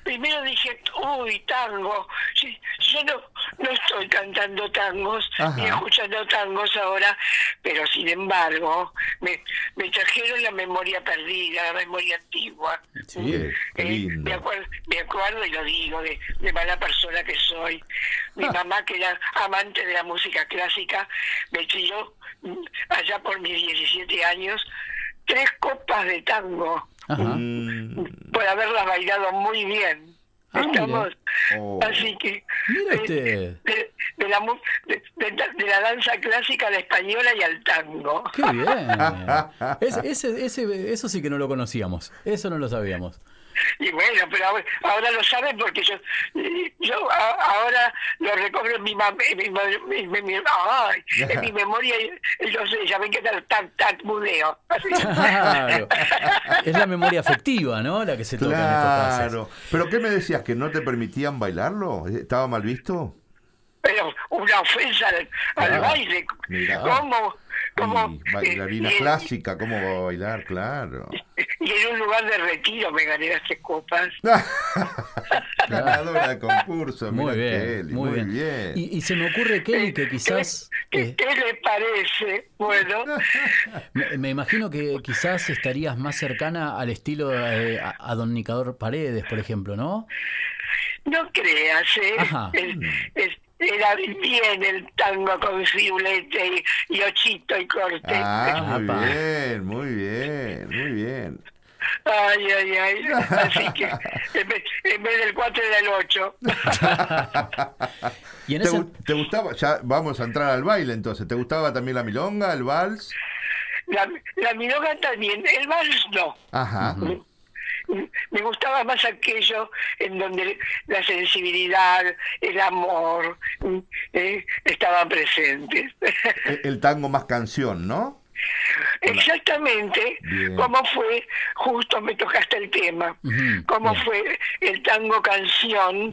Primero dije, uy, tango. Sí, yo no, no estoy cantando tangos Ajá. ni escuchando tangos ahora, pero sin embargo, me, me trajeron la memoria perdida, la memoria antigua. Sí. Eh, lindo. me, acuerdo, me acuerdo y lo digo de, de mala persona que soy. Mi Ah. mamá, que era amante de la música clásica, me tiró allá por mis 17 años tres copas de tango. Mm, por haberlas bailado muy bien. Ah, Estamos, Oh. así que Mira de, de- de la, mu- de, de- de la danza clásica a la española y al tango. Qué bien. (laughs) Ese- ese- ese- eso sí que no lo conocíamos. Eso no lo sabíamos. (laughs) Y bueno, pero ahora, ahora lo saben porque yo yo a- ahora lo recobro en mi, mam- en mi, en mi- mi- ay, en mi (laughs) memoria yo sé, ya ven que tal tan tan mudeo. (laughs) Claro. Es la memoria afectiva, ¿no? La que se toca en estos casos. Claro. ¿Pero qué me decías? ¿Que no te permitían bailarlo? ¿Estaba mal visto? Pero una ofensa al, al Ah, baile. mira. ¿Cómo? ¿Cómo? Y bailarina y- clásica, ¿cómo va a bailar? Claro. (laughs) Y en un lugar de retiro me gané las tres copas. (laughs) Ganadora de concurso, Muy mira bien, Kelly, muy, muy bien. bien. Y, y se me ocurre, Kelly, que quizás... ¿Qué, eh, qué le parece? Bueno, (laughs) me, me imagino que quizás estarías más cercana al estilo eh, a, a don Nicador Paredes, por ejemplo, ¿no? no creas, ¿eh? Ajá. Es, es- era bien el tango con firulete y, y ochito y corte. Ah, muy bien, muy bien, muy bien. Ay, ay, ay. Así que en vez, en vez del 4 era el 8. Y en ¿Te, ese, te gustaba? Ya vamos a entrar al baile entonces. ¿Te gustaba también la milonga, el vals? La, la milonga también, el vals no. Ajá. (laughs) Me gustaba más aquello en donde la sensibilidad, el amor eh, estaban presentes. El, el tango más canción, ¿no? Exactamente Bien. cómo fue, justo me tocaste el tema, Ujú, cómo bien. fue el tango canción,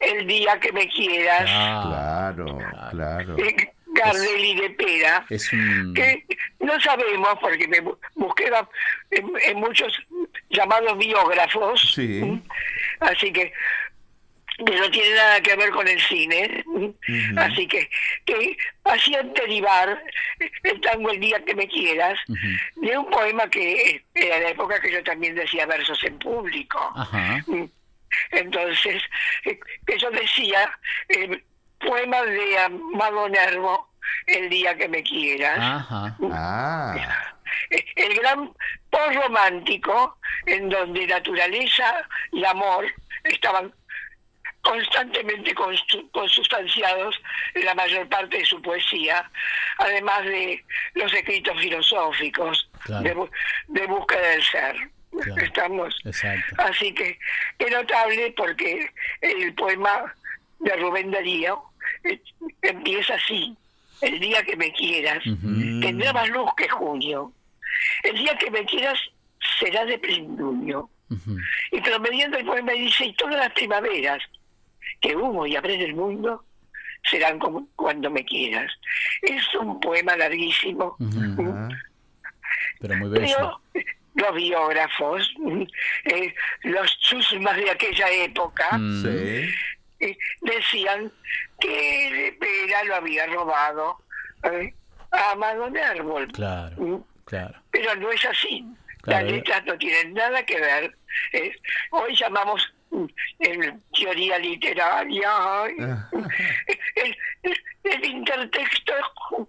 el día que me quieras, Ah, Claro, claro. eh, Gardel y de Pera. es un... que no sabemos porque me bu- busqué en, en muchos llamados biógrafos así que que no tiene nada que ver con el cine así que que hacían derivar el tango el día que me quieras de un poema que era la época que yo también decía versos en público. Entonces eh, que yo decía eh, poema de Amado Nervo el día que me quieras Ajá. Ah, (laughs) el gran post romántico en donde naturaleza y amor estaban constantemente consustanciados en la mayor parte de su poesía, además de los escritos filosóficos Claro. de, bu- de búsqueda del ser. Claro. Estamos. Exacto. Así que es notable porque el poema de Rubén Darío eh, empieza así, el día que me quieras, Ujú. tendrá más luz que junio. El día que me quieras será de plenilunio. Y promediando el poema dice, y todas las primaveras que hubo y habré del mundo serán como cuando me quieras. Es un poema larguísimo. Pero muy bello. Pero los biógrafos, eh, los chusmas de aquella época, Mm. Sí. Eh, decían que de Pera lo había robado eh, a Amado. Claro, Mm, claro. Pero no es así. Claro, Las eh. letras no tienen nada que ver. Eh, hoy llamamos mm, en teoría literaria (laughs) el, el- el intertexto o-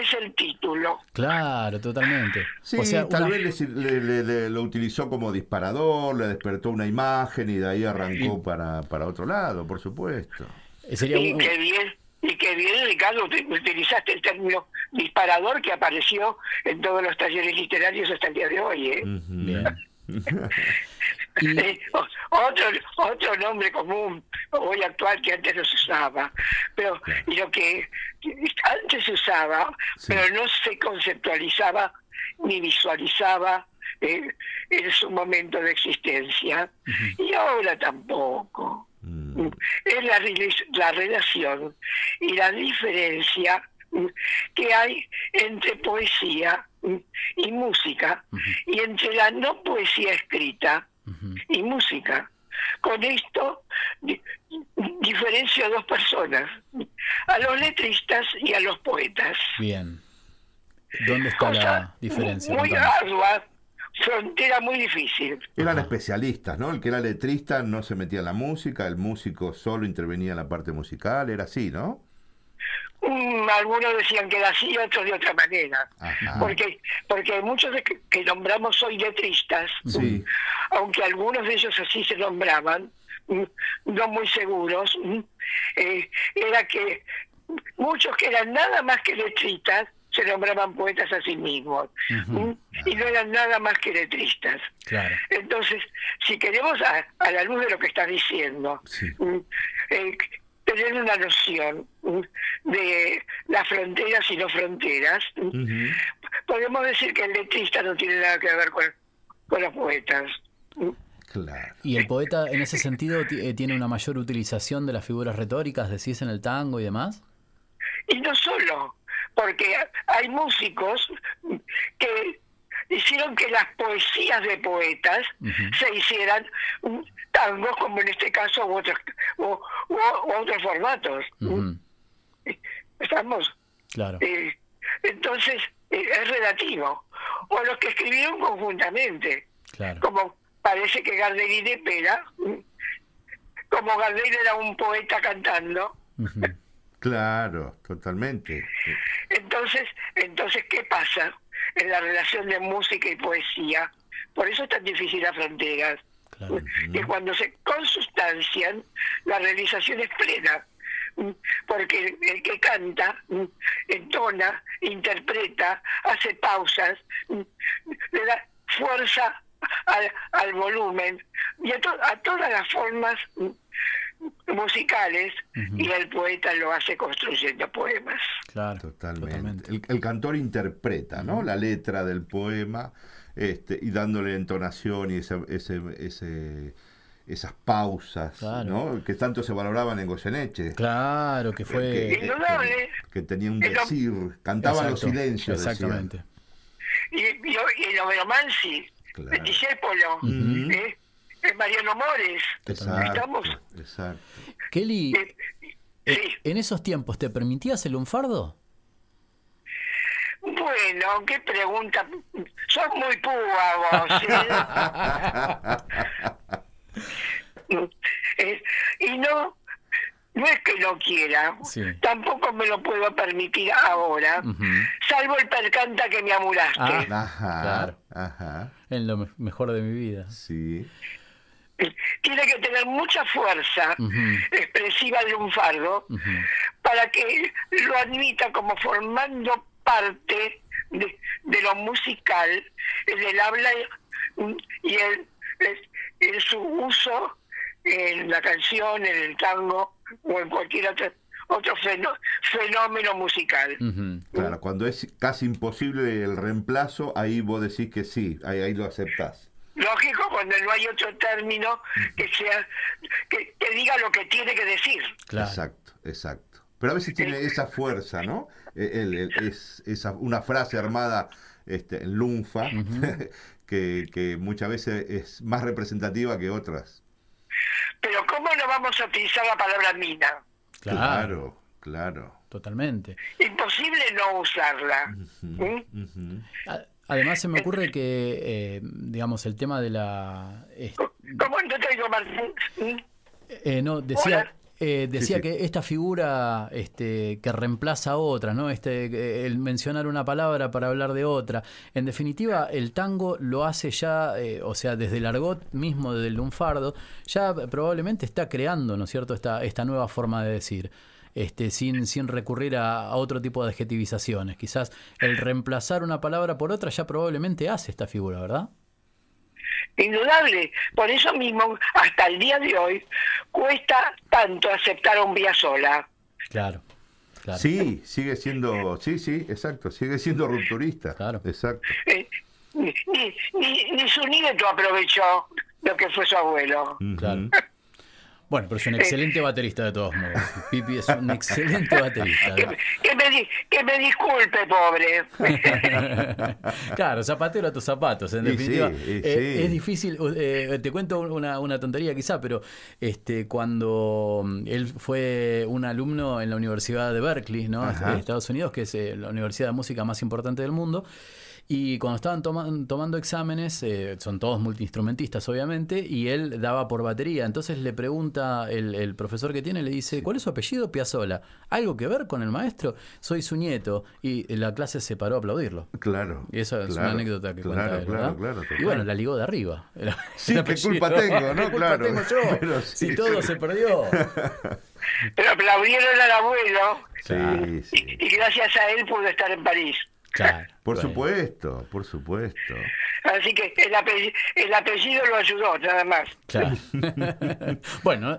es el título. Claro, totalmente. Sí, o sea, tal una- vez le, le- le- le- lo utilizó como disparador, le despertó una imagen y de ahí arrancó para, para otro lado, por supuesto. sería Y un- que bien, y que bien, Ricardo, ut- utilizaste el término disparador que apareció en todos los talleres literarios hasta el día de hoy. ¿eh? Bien. (laughs) Y- (laughs) otro otro nombre común hoy actual que antes no se usaba pero y lo que antes se usaba Sí. pero no se conceptualizaba ni visualizaba eh, en su momento de existencia y ahora tampoco Mm. es la, la relación y la diferencia mm, que hay entre poesía mm, y música y entre la no poesía escrita Y música. Con esto di- diferencio a dos personas, a los letristas y a los poetas. Bien. ¿Dónde está Cosa la diferencia? muy ardua, frontera muy difícil. Eran especialistas, ¿no? El que era letrista no se metía en la música, el músico solo intervenía en la parte musical, era así, ¿no? Mm, algunos decían que era así, otros de otra manera. Ajá. Porque, porque muchos de que, que nombramos hoy letristas, Sí. aunque algunos de ellos así se nombraban, mm, no muy seguros, mm, eh, era que muchos que eran nada más que letristas se nombraban poetas a sí mismos y no eran nada más que letristas. Claro. Entonces, si queremos a, a la luz de lo que estás diciendo, Sí. eh, tener una noción de las fronteras y no fronteras, podemos decir que el letrista no tiene nada que ver con, con los poetas. Claro. ¿Y el poeta en ese sentido ti- eh, tiene una mayor utilización de las figuras retóricas, decís, en el tango y demás? Y no solo, porque hay músicos que hicieron que las poesías de poetas se hicieran mm, tangos, como en este caso, u otros, u, u- u otros formatos. Ujú. ¿Estamos? Claro. Eh, entonces, eh, es relativo. O los que escribieron conjuntamente, Claro. como parece que Gardel y de Pera mm, como Gardel era un poeta cantando. Claro, totalmente. Entonces, entonces, ¿qué pasa en la relación de música y poesía? Por eso es tan difícil las fronteras. Que cuando se consustancian, la realización es plena. Porque el, que canta, entona, interpreta, hace pausas, le da fuerza al, al volumen y a, to- a todas las formas musicales y el poeta lo hace construyendo poemas. Claro. Totalmente. El, el cantor interpreta, ¿no? La letra del poema este, y dándole entonación y ese, ese, ese- esas pausas, Claro. ¿no? Que tanto se valoraban en Goyeneche. Claro, que fue. Indudable. Que tenía un lo- decir, cantaban los silencios. decían. Exactamente. Y, y, y el Oberomansi, el Discépolo, Ujú. ¿eh? Mariano Mores. Exacto, Estamos. exacto. Kelly, eh, ¿en esos tiempos te permitías el lunfardo? Bueno, qué pregunta. Sos muy púa vos. ¿eh? (laughs) Eh, y no, no es que no quiera, Sí. tampoco me lo puedo permitir ahora, salvo el percanta que me amuraste. Ah, Ajá, claro. ajá. En lo me- mejor de mi vida. Sí. (laughs) Tiene que tener mucha fuerza expresiva el lunfardo para que lo admita como formando parte de, de lo musical, del habla y- el, su uso en la canción, en el tango o en cualquier otro, otro fenó- fenómeno musical. Claro, cuando es casi imposible el reemplazo, ahí vos decís que sí, ahí, ahí lo aceptás. Lógico cuando no hay otro término que sea que, que diga lo que tiene que decir. Exacto, exacto. Pero a veces tiene esa fuerza, ¿no? El- el- es esa, una frase armada este, en lunfa (laughs) que, que muchas veces es más representativa que otras. Pero ¿cómo no vamos a utilizar la palabra mina? Claro, claro. Totalmente. Imposible no usarla. ¿Mm? A- Además se me ocurre que, eh, digamos, el tema de la... eh, ¿Cómo no te digo, Martín? Eh, no, decía, Hola. eh, decía Sí, sí. que esta figura este, que reemplaza a otra, ¿no? Este, el mencionar una palabra para hablar de otra. En definitiva, el tango lo hace ya, eh, o sea, desde el argot mismo del lunfardo, ya probablemente está creando, ¿no es cierto?, esta, esta nueva forma de decir. Este, sin, sin recurrir a, a otro tipo de adjetivizaciones. Quizás el reemplazar una palabra por otra ya probablemente hace esta figura, ¿verdad? Indudable. Por eso mismo, hasta el día de hoy, cuesta tanto aceptar a un vía sola. Claro. claro. Sí, sigue siendo, sí, sí, exacto, sigue siendo rupturista. Claro. Exacto. Eh, ni, ni, ni, ni su nieto aprovechó lo que fue su abuelo. Claro. Bueno, pero es un excelente baterista de todos modos. Pipi es un (laughs) excelente baterista. Que, que me, di- que me disculpe, pobre. (laughs) claro, zapatero a tus zapatos, en Y definitiva. sí, Eh, sí. Es difícil, eh, te cuento una, una tontería quizá, pero este cuando mm, él fue un alumno en la Universidad de Berkeley, ¿no? Ajá. de Estados Unidos, que es eh, la universidad de música más importante del mundo, y cuando estaban toma- tomando exámenes, eh, son todos multiinstrumentistas obviamente, y él daba por batería. Entonces le pregunta el, el profesor que tiene, le dice, ¿cuál es su apellido? Piazzola. ¿Algo que ver con el maestro? Soy su nieto. Y la clase se paró a aplaudirlo. Claro. Y eso es una anécdota que claro, cuenta él, claro, claro, y bueno, la ligó de arriba. El- (laughs) Sí, el ¿qué culpa tengo, no? (laughs) ¿Qué culpa tengo yo? (laughs) Pero sí, si todo sí. se perdió. Pero aplaudieron al abuelo Sí, sí. y gracias a él pudo estar en París. Claro. Por bueno. supuesto, por supuesto. Así que el apellido, el apellido lo ayudó, nada más. Claro. (laughs) bueno,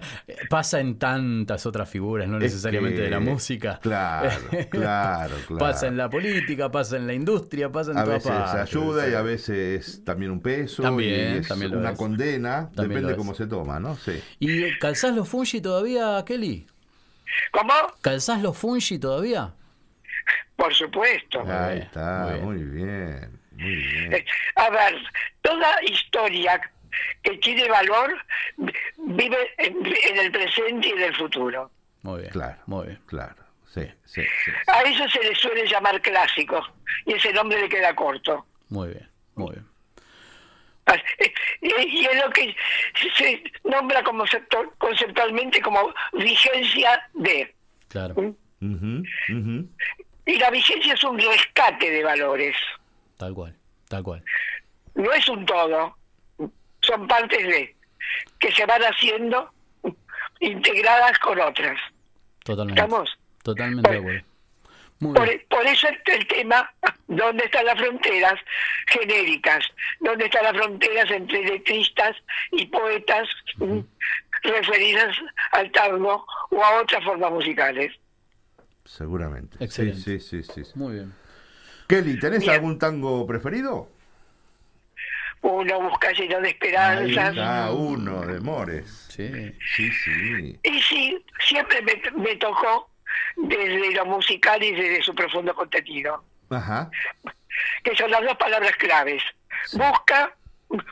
pasa en tantas otras figuras, no Es necesariamente de la música. Claro, claro, (laughs) claro. Pasa en la política, pasa en la industria, pasa en A veces partes. ayuda y a veces es también un peso. También, y es también lo una es. condena. También depende cómo se toma, ¿no? Sí. ¿Y calzás los fungi todavía, Kelly? ¿Cómo? ¿Calzás los fungi todavía? Por supuesto. Ahí está, muy muy bien. Muy bien. (laughs) A ver, toda historia que tiene valor vive en, en el presente y en el futuro. Muy bien. Claro. Muy bien. Claro. Sí, sí, sí. A eso se le suele llamar clásico y ese nombre le queda corto. Muy bien, muy bien. Y, es lo que se nombra como conceptualmente como vigencia de. Claro. Ujú, ujú. Y la vigencia es un rescate de valores, Tal cual, tal cual. no es un todo, son partes de que se van haciendo integradas con otras. Totalmente. ¿Estamos? Totalmente de acuerdo. Por, por eso el, el tema, ¿dónde están las fronteras genéricas? ¿Dónde están las fronteras entre letristas y poetas referidas al tango o a otras formas musicales? Seguramente. Excelente. Sí, sí, sí, sí. Muy bien. Kelly, ¿tenés Bien. algún tango preferido? Uno busca lleno de esperanzas. está, uno de Mores. Sí. Sí, sí. Y sí, siempre me, me tocó desde lo musical y desde su profundo contenido, Ajá. que son las dos palabras claves. Busca,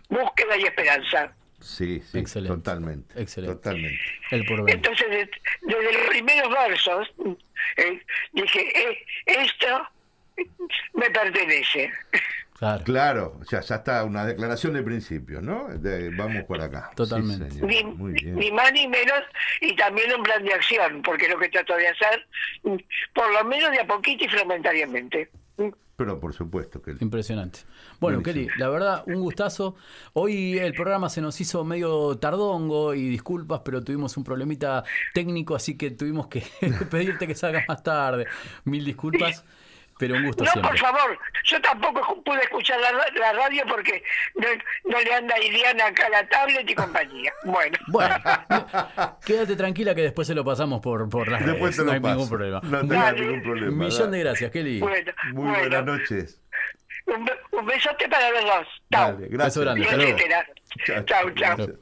búsqueda y esperanza. Sí, sí, Excelente. totalmente. Excelente. Totalmente. El porvenir. Entonces, de- desde los primeros versos, eh, dije, eh, esto me pertenece. Claro. Claro, ya, ya está una declaración de principio, ¿no? De- vamos por acá. Totalmente. Ni, Muy bien. ni más ni menos, y también un plan de acción, porque es lo que trato de hacer, mm, por lo menos de a poquito y fragmentariamente. Pero por supuesto que Impresionante. Bueno. Kelly, la verdad, un gustazo. Hoy el programa se nos hizo medio tardongo y disculpas, pero tuvimos un problemita técnico, así que tuvimos que (laughs) pedirte que salgas más tarde. Mil disculpas, pero un gusto No, siempre. por favor, yo tampoco escu- pude escuchar la, ra- la radio porque no, no le anda Iliana acá a la tablet y compañía. Bueno, Bueno, (laughs) quédate tranquila que después se lo pasamos por, por las Después redes. te no lo hay paso. ningún problema. No ningún problema. Un millón de gracias, Kelly. bueno, Muy bueno. buenas noches. Un, be- un besote para los dos. Chao. Dale, gracias. Grande, etcétera. Chao, Chao, chao. gracias.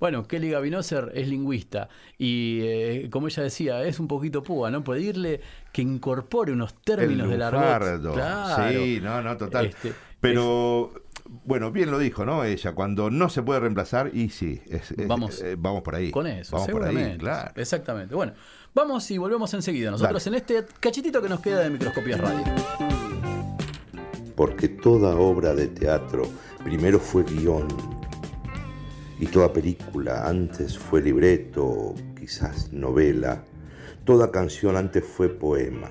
Bueno, Kelly Gavinoser es lingüista y, eh, como ella decía, es un poquito púa, ¿no? Pedirle que incorpore unos términos El del argot. Claro. Sí, no, no, total. Este, Pero, bueno, bien lo dijo, ¿no? Ella, cuando no se puede reemplazar, y sí, es- es- Vamos eh, vamos por ahí. Con eso, Vamos por seguramente. ahí, claro. Exactamente. Bueno, vamos y volvemos enseguida. Nosotros Dale. en este cachitito que nos queda de Microscopias Radio. Porque toda obra de teatro primero fue guion y toda película antes fue libreto, quizás novela, toda canción antes fue poema.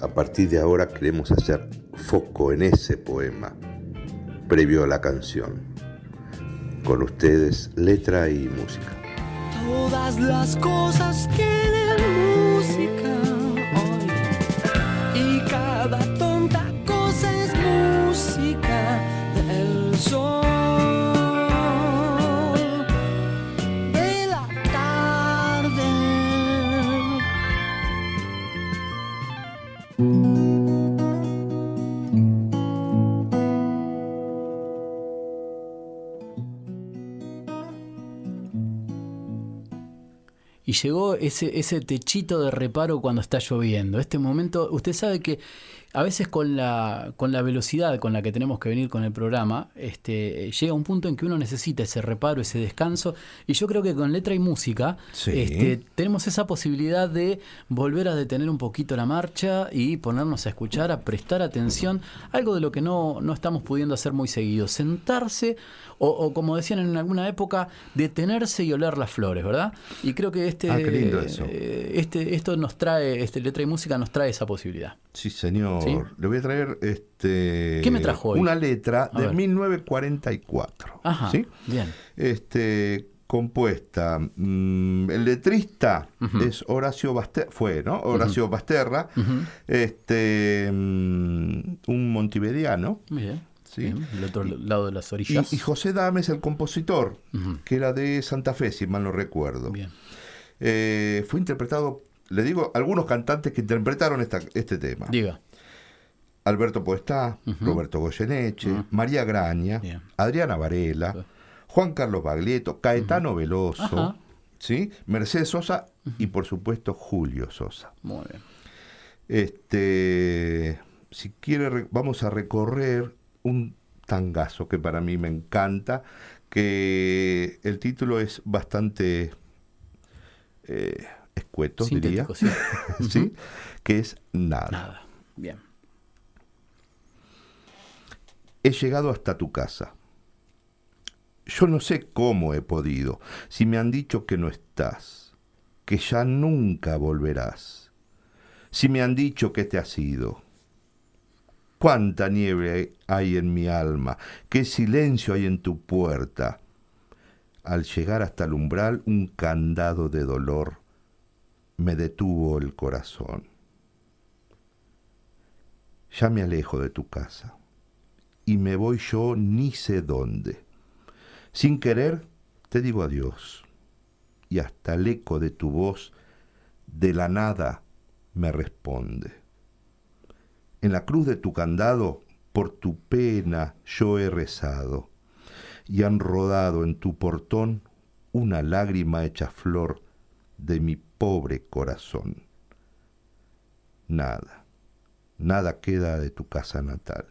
A partir de ahora queremos hacer foco en ese poema, previo a la canción. Con ustedes, letra y música. Todas las cosas tienen música Y llegó ese, ese techito de reparo cuando está lloviendo. Este momento, usted sabe que a veces con la, con la velocidad con la que tenemos que venir con el programa, este, llega un punto en que uno necesita ese reparo, ese descanso. Y yo creo que con letra y música Sí. este, tenemos esa posibilidad de volver a detener un poquito la marcha y ponernos a escuchar, a prestar atención, algo de lo que no, no estamos pudiendo hacer muy seguido. Sentarse o, o como decían en alguna época, detenerse y oler las flores, ¿verdad? Y creo que este, Ah, qué lindo eso. eh, este, esto nos trae, este letra y música nos trae esa posibilidad. Sí, señor. ¿Sí? Le voy a traer este ¿Qué me trajo hoy? una letra A de ver. 1944. Ajá, ¿sí? bien. Este compuesta. mm, el letrista es Horacio Basterra, fue, ¿no? Horacio Basterra, Ujú. este mm, un montevideano. Bien. Sí. bien, El otro lado de las orillas. y José Dame es el compositor, que era de Santa Fe, si mal no recuerdo. Bien. Eh, fue interpretado, le digo, algunos cantantes que interpretaron esta- este tema. Diga. Alberto Podestá, Ujú. Roberto Goyeneche. María Graña. Adriana Varela, Juan Carlos Baglietto, Caetano Veloso. ¿sí? Mercedes Sosa y por supuesto Julio Sosa. Muy bien. Este, si quiere, re- vamos a recorrer un tangazo que para mí me encanta, que el título es bastante eh, escueto, diría. ¿sí? (laughs) que es Nada. Nada. Bien. He llegado hasta tu casa. Yo no sé cómo he podido, si me han dicho que no estás, que ya nunca volverás, si me han dicho que te has ido. Cuánta nieve hay en mi alma, qué silencio hay en tu puerta. Al llegar hasta el umbral, un candado de dolor me detuvo el corazón. Ya me alejo de tu casa y me voy yo ni sé dónde. Sin querer te digo adiós y hasta el eco de tu voz de la nada me responde. En la cruz de tu candado por tu pena yo he rezado y han rodado en tu portón una lágrima hecha flor de mi pobre corazón. Nada, nada queda de tu casa natal.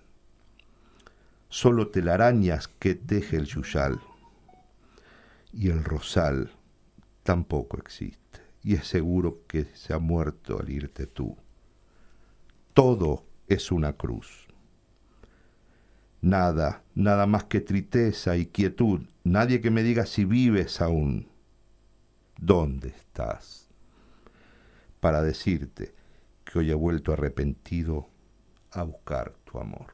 Solo telarañas que teje el yuyal. Y el rosal tampoco existe. Y es seguro que se ha muerto al irte tú. Todo es una cruz. Nada, nada más que tristeza y quietud. Nadie que me diga si vives aún. ¿Dónde estás? Para decirte que hoy he vuelto arrepentido a buscar tu amor.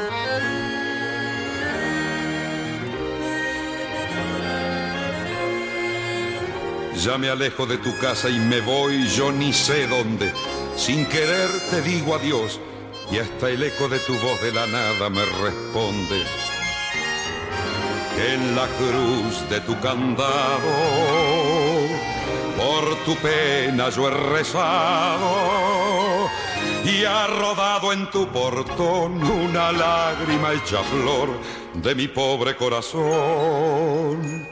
Ya me alejo de tu casa y me voy yo ni sé dónde. Sin querer te digo adiós y hasta el eco de tu voz de la nada me responde en la cruz de tu candado. Por tu pena yo he rezado y ha rodado en tu portón una lágrima hecha flor de mi pobre corazón.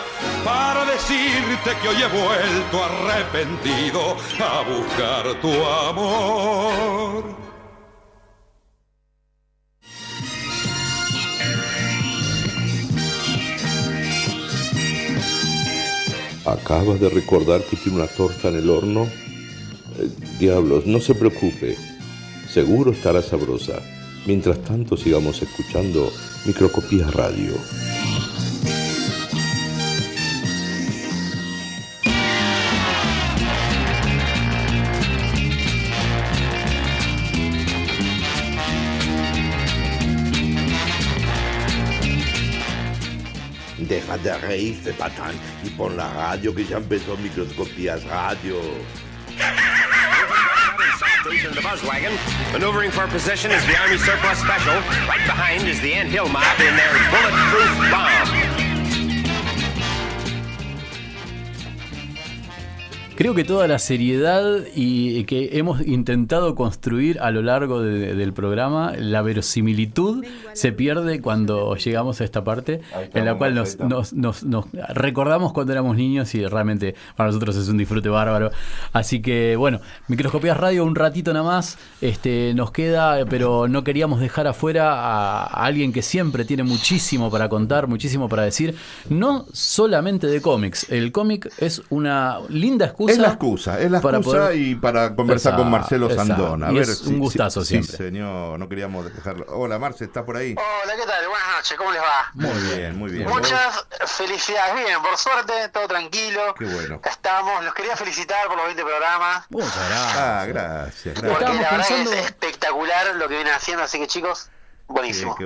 Para decirte que hoy he vuelto arrepentido a buscar tu amor. ¿Acabas de recordar que tiene una torta en el horno? Eh, diablos, no se preocupe. Seguro estará sabrosa. Mientras tanto sigamos escuchando Microcopía Radio. De reírte, patán, y pon la radio que ya empezó Microscopías Radio. Cruising the buzz wagon. Maneuvering for position is the Army Surplus Special. Right behind is the Ant Hill Mob in their bulletproof bomb. Creo que toda la seriedad y que hemos intentado construir a lo largo de- del programa, la verosimilitud se pierde cuando llegamos a esta parte en la cual nos, nos- nos- nos recordamos cuando éramos niños y realmente para nosotros es un disfrute bárbaro. Así que bueno, Microscopías Radio un ratito nada más, este, nos queda, pero no queríamos dejar afuera a, a alguien que siempre tiene muchísimo para contar, muchísimo para decir, no solamente de cómics, el cómic es una linda excusa Es la excusa, es la para excusa poder- y para conversar con Marcelo. Sandón. A Y ver, es un gustazo sí, siempre. señor, no queríamos dejarlo. Hola, Marce, ¿estás por ahí? Hola, ¿qué tal? Buenas noches, ¿cómo les va? Muy bien, muy bien. Muchas felicidades, bien, por suerte, todo tranquilo. Qué bueno. Acá estamos, los quería felicitar por los 20 programas. Muchas gracias. Ah, gracias, Porque gracias. la verdad que es espectacular lo que vienen haciendo, así que chicos, buenísimo. Qué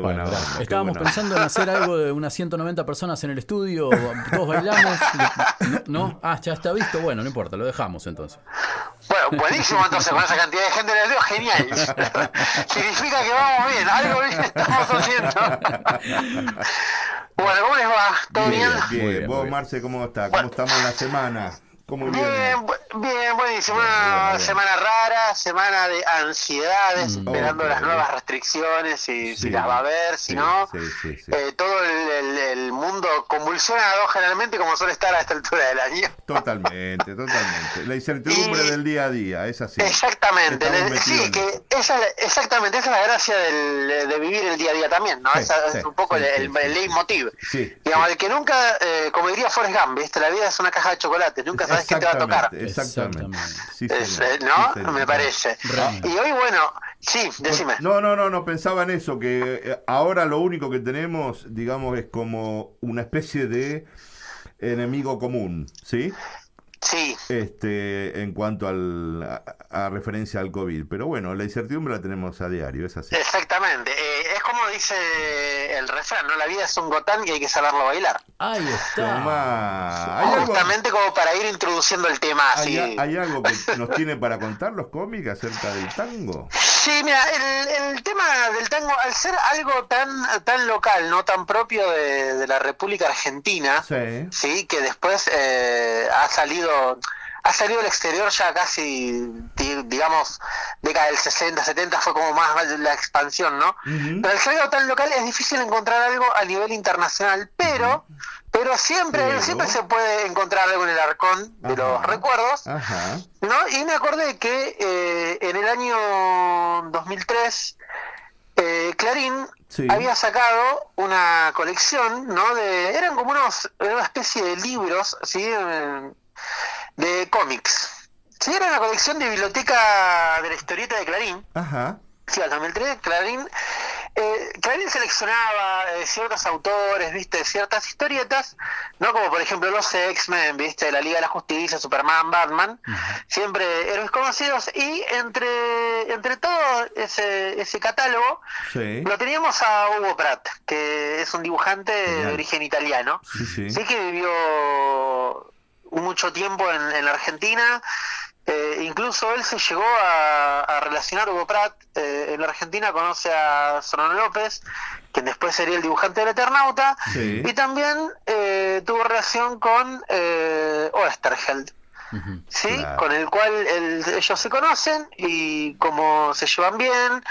Estábamos pensando en hacer algo de unas 190 personas en el estudio, todos bailamos. ¿No? Ah, ya está visto. Bueno, no importa, lo dejamos entonces. Bueno, buenísimo entonces, con esa cantidad de gente en el dedo, genial. (laughs) Significa que vamos bien, algo bien estamos haciendo. bueno, ¿cómo les va? ¿Todo bien? Bien, Vos, Marce, ¿cómo está? ¿Cómo estamos en la semana? ¿Cómo viene? Bien, bu- bien, buenísimo. Una semana rara, semana de ansiedades, esperando ok. las nuevas restricciones, si, las va a haber, si sí, no. sí. Eh, todo el, el- el mundo convulsionado generalmente como suele estar a esta altura del año. Totalmente, totalmente. La incertidumbre del día a día, es así. Exactamente, le- sí, que esa, exactamente, esa es la gracia del- de vivir el día a día también, ¿no? Esa es un poco el, el, leitmotiv. Digamos, el que nunca, eh, como diría Forrest Gump, ¿viste? la vida es una caja de chocolates, nunca sabes qué te va a tocar. Exactamente. Sí, Es, señor, eh, ¿No? sí, señor. Me parece. Realmente. Y hoy, bueno, sí, decime. No, no, no, no, pensaba en eso, que eh, ahora lo único que tenemos, digamos, es como una especie de enemigo común, ¿sí? Sí. Este, en cuanto al, a, a referencia al COVID. Pero bueno, la incertidumbre la tenemos a diario, es así. Exactamente. Eh, es como dice el refrán, ¿no? La vida es un gotán y hay que saberlo bailar. Ahí está. Tomá. ¿Hay algo, Justamente como para ir introduciendo el tema así. hay, hay algo que nos tiene para contar los cómics acerca del tango? Sí, mira, el, el tema del tango, al ser algo tan tan local, no tan propio de, de la República Argentina, Sí. sí, que después eh, ha salido ha salido al exterior ya casi, di- digamos, década del 60, 70 fue como más la expansión, ¿no? Pero ser algo tan local es difícil encontrar algo a nivel internacional, pero pero siempre Pero. siempre se puede encontrar algo en el arcón de los recuerdos. Ajá. ¿no? Y me acordé que eh, en el año 2003 eh, Clarín Sí. había sacado una colección, ¿no? De, eran como unos, era una especie de libros, ¿sí? Eh, De cómics. Sí, era una colección de biblioteca de la historieta de Clarín. Ajá. Sí, al 2003 Clarín, eh, Clarín seleccionaba eh, ciertos autores, viste, ciertas historietas, no como por ejemplo los X-Men, viste, la Liga de la Justicia, Superman, Batman, siempre héroes conocidos y entre entre todo ese ese catálogo Sí. lo teníamos a Hugo Pratt, que es un dibujante de origen italiano, Sí, sí. sí que vivió mucho tiempo en, en la Argentina. eh, incluso él se llegó a, a relacionar Hugo Pratt. eh, en la Argentina conoce a Solano López, quien después sería el dibujante del Eternauta. Sí. Y también eh, tuvo relación con ¿sí? Claro. con el cual el- ellos se conocen y como se llevan bien,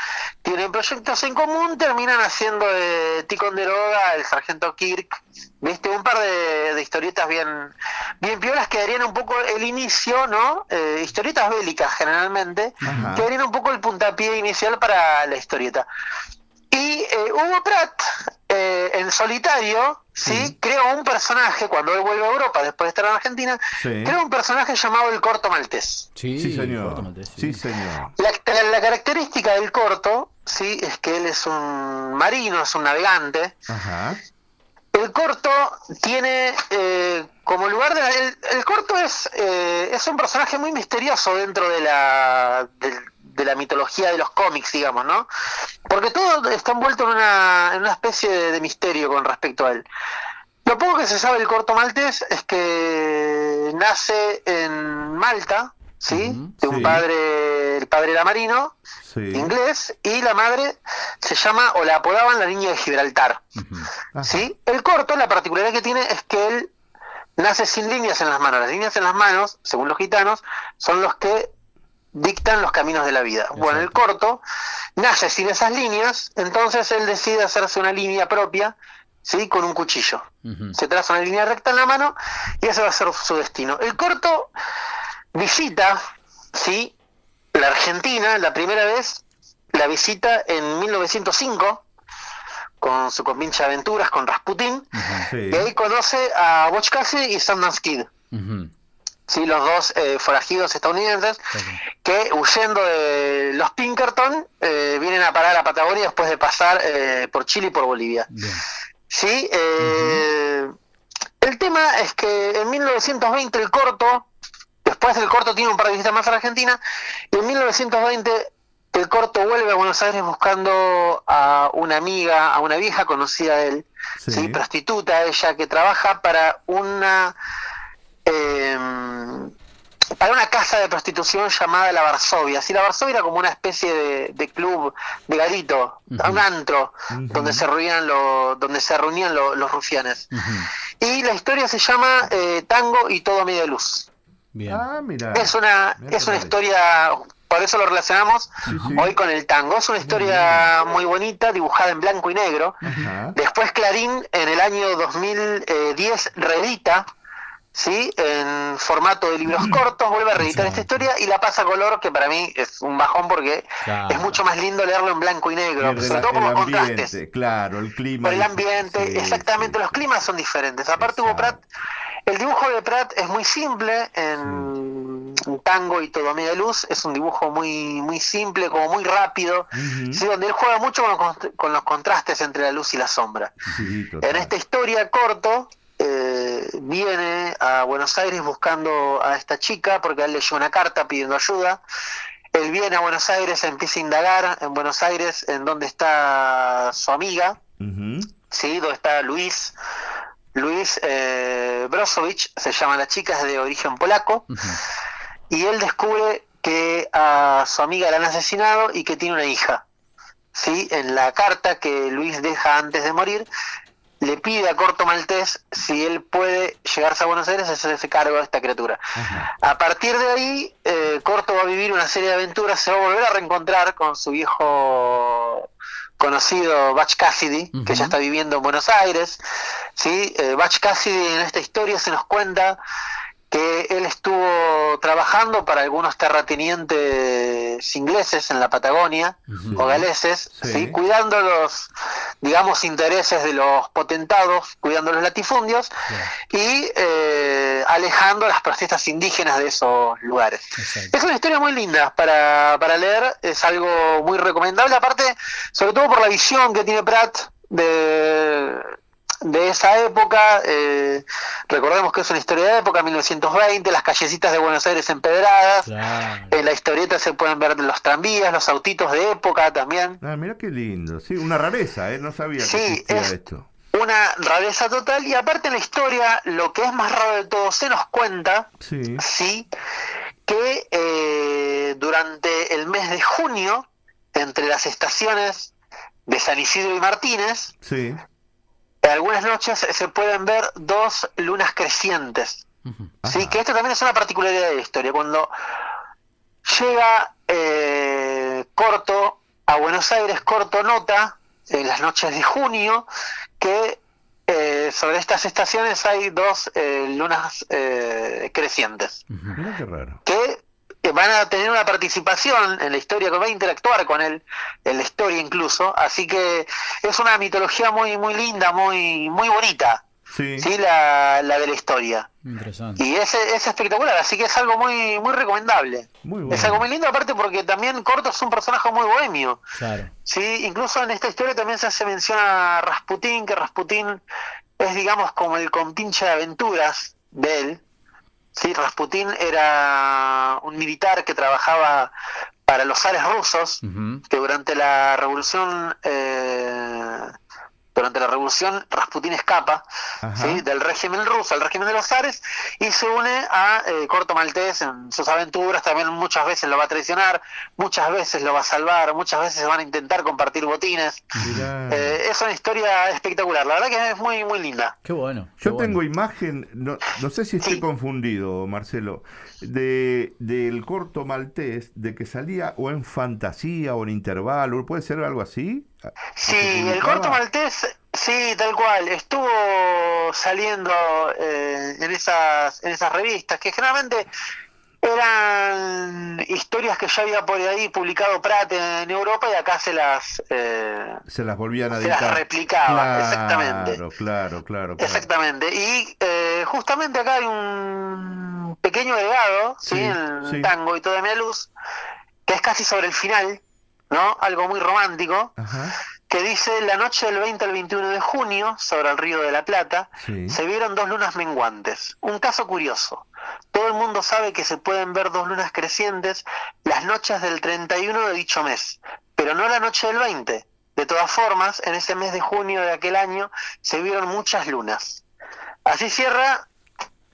tienen proyectos en común, terminan haciendo de Ticonderoga, el sargento Kirk, viste, un par de, de historietas bien, bien piolas que darían un poco el inicio, ¿no? Eh, historietas bélicas generalmente, que darían un poco el puntapié inicial para la historieta. Y eh, Hugo Pratt, en solitario, ¿sí? creó un personaje, cuando él vuelve a Europa, después de estar en Argentina, Sí. creó un personaje llamado el Corto Maltés. Sí, Sí, señor. Sí, señor. La, la- la característica del corto, sí, es que él es un marino, es un navegante. Ajá. El corto tiene eh, como lugar de la- el, el corto es eh, es un personaje muy misterioso dentro de la del- de, la mitología de los cómics, digamos, ¿no? Porque todo está envuelto en una, en una especie de, de misterio con respecto a él. Lo poco que se sabe del corto maltés es que nace en Malta, ¿sí? De un Sí. padre el padre era marino, Sí. inglés, y la madre se llama, o la apodaban la niña de Gibraltar. ¿Sí? El corto, la particularidad que tiene es que él nace sin líneas en las manos. Las líneas en las manos, según los gitanos, son los que dictan los caminos de la vida. Bueno, el corto nace sin esas líneas, entonces él decide hacerse una línea propia, ¿sí? Con un cuchillo. Se traza una línea recta en la mano y ese va a ser su destino. El corto visita, ¿sí? La Argentina, la primera vez, la visita en 1905 con su compinche aventuras con Rasputin y ahí conoce a Butch Cassidy y Sundance Kid. Sí, los dos eh, forajidos estadounidenses que huyendo de los Pinkerton eh, vienen a parar a Patagonia después de pasar eh, por Chile y por Bolivia. Sí, el tema es que en 1920 el corto, después del corto tiene un par de visitas más a la Argentina, y en 1920 el corto vuelve a Buenos Aires buscando a una amiga, a una vieja conocida de él, ¿sí? prostituta ella, que trabaja para una eh, para una casa de prostitución llamada La Varsovia. Sí, La Varsovia era como una especie de, de club de garito, un antro, donde se reunían, los donde se reunían lo- los rufianes. Y la historia se llama eh, Tango y todo a media luz. Ah, mira. Es una, Mira es una historia, por eso lo relacionamos hoy con el tango. Es una historia muy bonita, dibujada en blanco y negro. Después Clarín en el año 2010 reedita, ¿sí? En formato de libros cortos, vuelve a reeditar esta historia y la pasa a color, que para mí es un bajón porque Claro. es mucho más lindo leerlo en blanco y negro, El, sobre todo por los contrastes. ambiente, claro, el clima. Por el ambiente, exactamente, los climas son diferentes. Aparte Hugo Pratt, el dibujo de Pratt es muy simple en tango y todo a media luz, es un dibujo muy muy simple, como muy rápido, donde él juega mucho con los, con los contrastes entre la luz y la sombra. En esta historia corto, viene a Buenos Aires buscando a esta chica porque él le llega una carta pidiendo ayuda. Él viene a Buenos Aires, empieza a indagar en Buenos Aires en dónde está su amiga, ¿sí? Donde está Luis. Luis eh, Brosovich, se llama la chica, es de origen polaco. Y él descubre que a su amiga la han asesinado y que tiene una hija. ¿sí? En la carta que Luis deja antes de morir, le pide a Corto Maltés si él puede llegarse a Buenos Aires y hacerse cargo de esta criatura. A partir de ahí, eh, Corto va a vivir una serie de aventuras, se va a volver a reencontrar con su viejo conocido Butch Cassidy, que ya está viviendo en Buenos Aires. ¿sí? Eh, Butch Cassidy en esta historia se nos cuenta que él estuvo trabajando para algunos terratenientes ingleses en la Patagonia o galeses, ¿sí? cuidando los, digamos, intereses de los potentados, cuidando los latifundios y eh, alejando a las protestas indígenas de esos lugares. Es una historia muy linda para, para leer, es algo muy recomendable, aparte, sobre todo por la visión que tiene Pratt de, de esa época. eh, recordemos que es una historia de época, 1920, las callecitas de Buenos Aires empedradas. En la historieta se pueden ver los tranvías, los autitos de época también. Ah, mira qué lindo. Sí, una rareza, ¿eh? No sabía que existía es- esto. Una rareza total y aparte en la historia, lo que es más raro de todo, se nos cuenta Sí. sí, que eh, durante el mes de junio, entre las estaciones de San Isidro y Martínez, Sí. En algunas noches se pueden ver dos lunas crecientes. Sí, que esto también es una particularidad de la historia. Cuando llega eh, Corto a Buenos Aires, Corto nota en las noches de junio que eh, sobre estas estaciones hay dos eh, lunas eh, crecientes qué raro. que eh, van a tener una participación en la historia, que va a interactuar con él, en la historia incluso, así que es una mitología muy muy linda, muy muy bonita, Sí. la, la de la historia. Interesante. Y es, es espectacular, así que es algo muy muy recomendable. Muy Es algo muy lindo, aparte porque también Corto es un personaje muy bohemio. Claro. Sí, incluso en esta historia también se hace mención a Rasputín, que Rasputín es, digamos, como el compinche de aventuras de él. Sí, Rasputín era un militar que trabajaba para los zares rusos, que durante la revolución, eh, durante la revolución Rasputín escapa ¿sí? del régimen ruso al régimen de los zares y se une a eh, Corto Maltés en sus aventuras, también muchas veces lo va a traicionar, muchas veces lo va a salvar, muchas veces van a intentar compartir botines. Eh, es una historia espectacular, la verdad que es muy, muy linda. Qué bueno. Yo tengo imagen, no, no sé si estoy confundido, Marcelo, de del corto maltés, de que salía o en fantasía o en intervalo, ¿puede ser algo así? Sí, el corto maltés, sí, tal cual, estuvo saliendo eh, en esas en esas revistas que generalmente eran historias que ya había por ahí publicado Pratt en Europa y acá se las eh, se las volvían a se las replicaba, exactamente. Claro, claro, claro. Exactamente. Y eh, justamente acá hay un pequeño agregado, ¿sí? en sí. tango y toda mi luz, que es casi sobre el final, ¿no? Algo muy romántico, que dice, la noche del 20 al 21 de junio, sobre el río de la Plata, Sí. se vieron dos lunas menguantes. Un caso curioso. Todo el mundo sabe que se pueden ver dos lunas crecientes las noches del 31 de dicho mes, pero no la noche del 20. De todas formas, en ese mes de junio de aquel año se vieron muchas lunas. Así cierra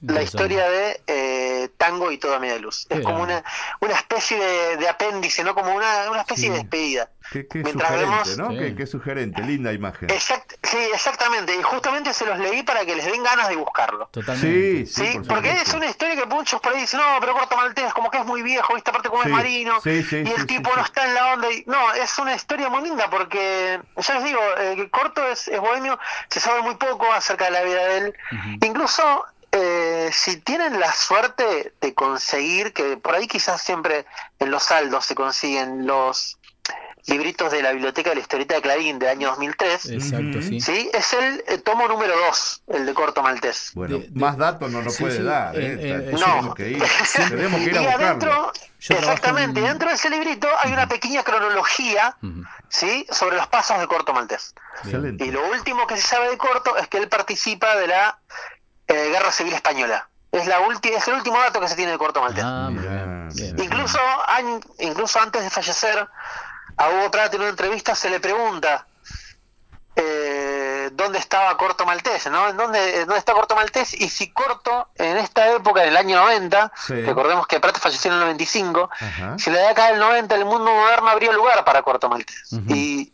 la historia de eh, Tango y Toda Media Luz. Es como una, una especie de, de apéndice, ¿no? Como una, una especie de despedida. Qué, qué Mientras sugerente, vemos- ¿no? Qué, qué sugerente, linda imagen. Exact- sí, exactamente. Y justamente se los leí para que les den ganas de buscarlo. Sí, sí, Sí, por porque supuesto. es una historia que muchos por ahí dicen, no, pero Corto Maltés como que es muy viejo, ¿viste? Aparte como Sí, es marino, sí, sí, y el sí, tipo sí, no sí. está en la onda. Y... No, es una historia muy linda porque, ya les digo, eh, Corto es, es bohemio, se sabe muy poco acerca de la vida de él. Incluso eh, si tienen la suerte de conseguir, que por ahí quizás siempre en los saldos se consiguen los libritos de la Biblioteca de la Historieta de Clarín del año 2003. Exacto, sí. Sí, es el eh, tomo número 2, el de Corto Maltés. Bueno, más datos no nos Sí, puede sí, dar, ¿eh? eh, eh, Tenemos no. que ir, (laughs) tenemos que ir a y buscarlo. adentro, exactamente, en- dentro de ese librito hay una pequeña cronología, ¿sí? Sobre los pasos de Corto Maltés. Excelente. Y lo último que se sabe de Corto es que él participa de la eh, Guerra Civil Española. Es la última, es el último dato que se tiene de Corto Maltés. Ah, muy bien, bien. Incluso, an- incluso antes de fallecer, a Hugo Pratt en una entrevista se le pregunta eh, dónde estaba Corto Maltés, ¿no? ¿En dónde, dónde está Corto Maltés? Y si Corto, en esta época, en el año 90, Sí. recordemos que Pratt falleció en el 95, Ajá. si la década del 90 el mundo moderno habría lugar para Corto Maltés. Y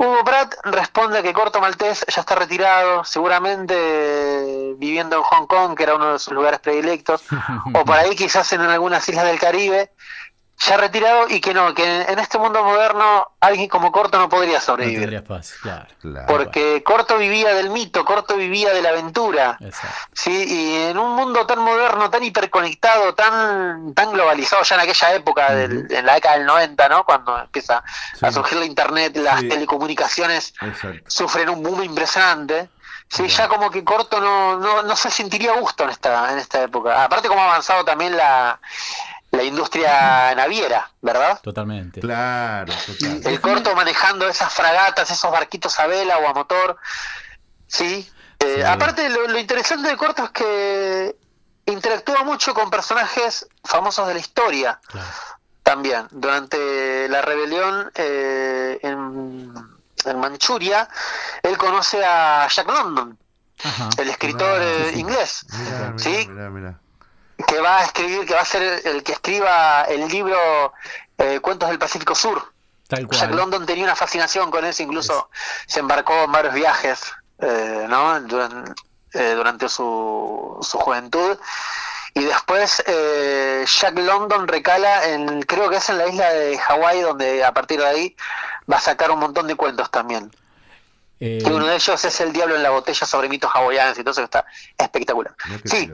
Hugo Pratt responde que Corto Maltés ya está retirado, seguramente viviendo en Hong Kong, que era uno de sus lugares predilectos, (laughs) o por ahí quizás en algunas islas del Caribe, ya retirado y que no, que en este mundo moderno alguien como Corto no podría No sobrevivir. tendrías paz, claro. Porque Corto vivía del mito, Corto vivía de la aventura. Sí, y en un mundo tan moderno, tan hiperconectado, tan tan globalizado ya en aquella época, del- en la década del 90, ¿no? Cuando empieza a surgir la internet, las Sí. telecomunicaciones Exacto. sufren un boom impresionante. Sí, ya como que Corto no, no, no se sentiría a gusto en esta, en esta época. Aparte como ha avanzado también la, la industria naviera, ¿verdad? Totalmente. Claro, total. El corto manejando esas fragatas, esos barquitos a vela o a motor. Sí. Eh, Aparte, lo, lo interesante del corto es que interactúa mucho con personajes famosos de la historia. También. Durante la rebelión eh, en, en Manchuria, él conoce a Jack London, el escritor eh, inglés. Mirá, mirá, ¿sí? Que va a escribir, que va a ser el que escriba el libro eh, Cuentos del Pacífico Sur. Tal Jack cual. London tenía una fascinación con eso, incluso se embarcó en varios viajes eh, ¿no? Eh, durante su, su juventud. Y después eh, Jack London recala en, creo que es en la isla de Hawái, donde a partir de ahí va a sacar un montón de cuentos también. Eh, Que uno de ellos es El Diablo en la Botella sobre mitos hawaianos y todo eso que está espectacular. Sí,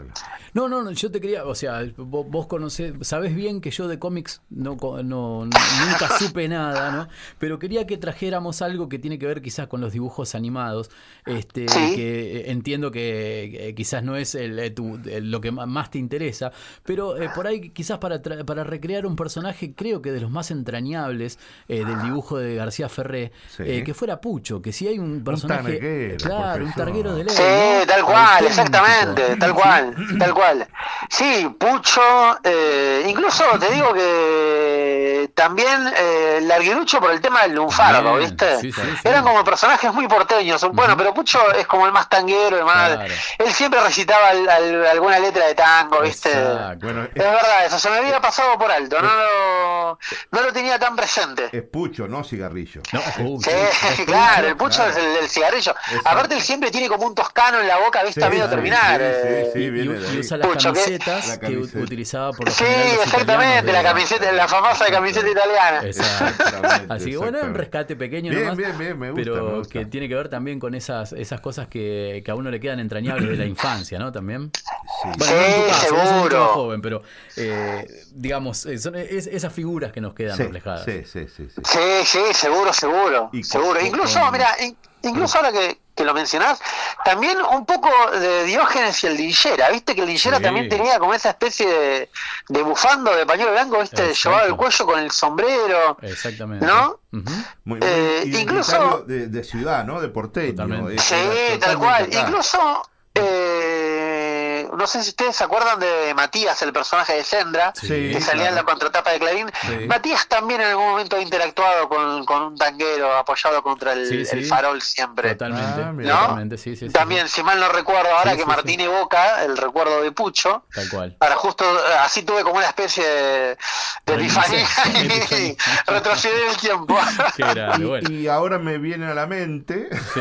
No, no, no, yo te quería, o sea, vos, vos conocés, sabés bien que yo de cómics no, co- no, nunca (laughs) supe nada, ¿no? Pero quería que trajéramos algo que tiene que ver quizás con los dibujos animados, este, que eh, entiendo que eh, quizás no es el, eh, tu- el- lo que más te interesa, pero eh, por ahí quizás para, tra- para recrear un personaje, creo que de los más entrañables eh, del dibujo de García Ferré, Sí. eh, que fuera Pucho, que si hay un, un personaje. tanguero, claro, un targuero de ley. Sí, ¿no? tal cual, exactamente, tal cual, (clears throat) tal cual. Sí, Pucho, eh, incluso te digo que también eh, Larguirucho por el tema del lunfardo, Bien, ¿viste? sí, sí, sí. Eran como personajes muy porteños. Bueno, pero Pucho es como el más tanguero, el más... Claro. Él siempre recitaba al- al- alguna letra de tango, ¿viste? Bueno, Es verdad, eso se me había pasado por alto, no lo, no lo tenía tan presente. es pucho, no cigarrillo. No, uh, Sí, (laughs) claro, el pucho claro. es el del cigarrillo. Exacto. Aparte él siempre tiene como un toscano en la boca, viste, Sí, a medio terminar. sí, eh. sí, Y, viene de y ahí. Usa las camisetas La que camiseta. utilizaba por lo Sí, los exactamente, la camiseta, la famosa camiseta italiana. Exactamente, Así que bueno, es un rescate pequeño Bien, nomás, bien, bien, me gusta, pero me gusta. que tiene que ver también con esas esas cosas que, que a uno le quedan entrañables de la infancia, ¿no? También. Sí. Bueno, no Sí, caso, sos mucho seguro. joven, pero eh, digamos, eh, son es- esas figuras que nos quedan Sí, reflejadas. sí, sí, sí, sí. Sí, sí, seguro, seguro, Y seguro. con- Incluso, con- mira, in- incluso ahora que, que lo mencionás, también un poco de Diógenes y el Lillera, viste que el Lillera Sí. también tenía como esa especie de, de bufando de pañuelo blanco, viste, llevaba el cuello con el sombrero, Exactamente. ¿no? Muy, muy Eh, incluso- de, de ciudad, ¿no? De porteño. Es- Sí, tal cual. Incluso, eh, no sé si ustedes se acuerdan de Matías, el personaje de Sendra, Sí, que salía en la contratapa de Clarín. Sí. Matías también en algún momento ha interactuado con, con un tanguero apoyado contra el, Sí, sí. el farol siempre. Totalmente. Ah, totalmente, sí, sí, sí, También, si mal no recuerdo, ahora Sí, que sí, Martín evoca el recuerdo de Pucho, Tal cual. para justo así tuve como una especie de, de epifanía (laughs) y retrocedí en el tiempo. Qué grande, bueno. Y, y ahora me viene a la mente, Sí.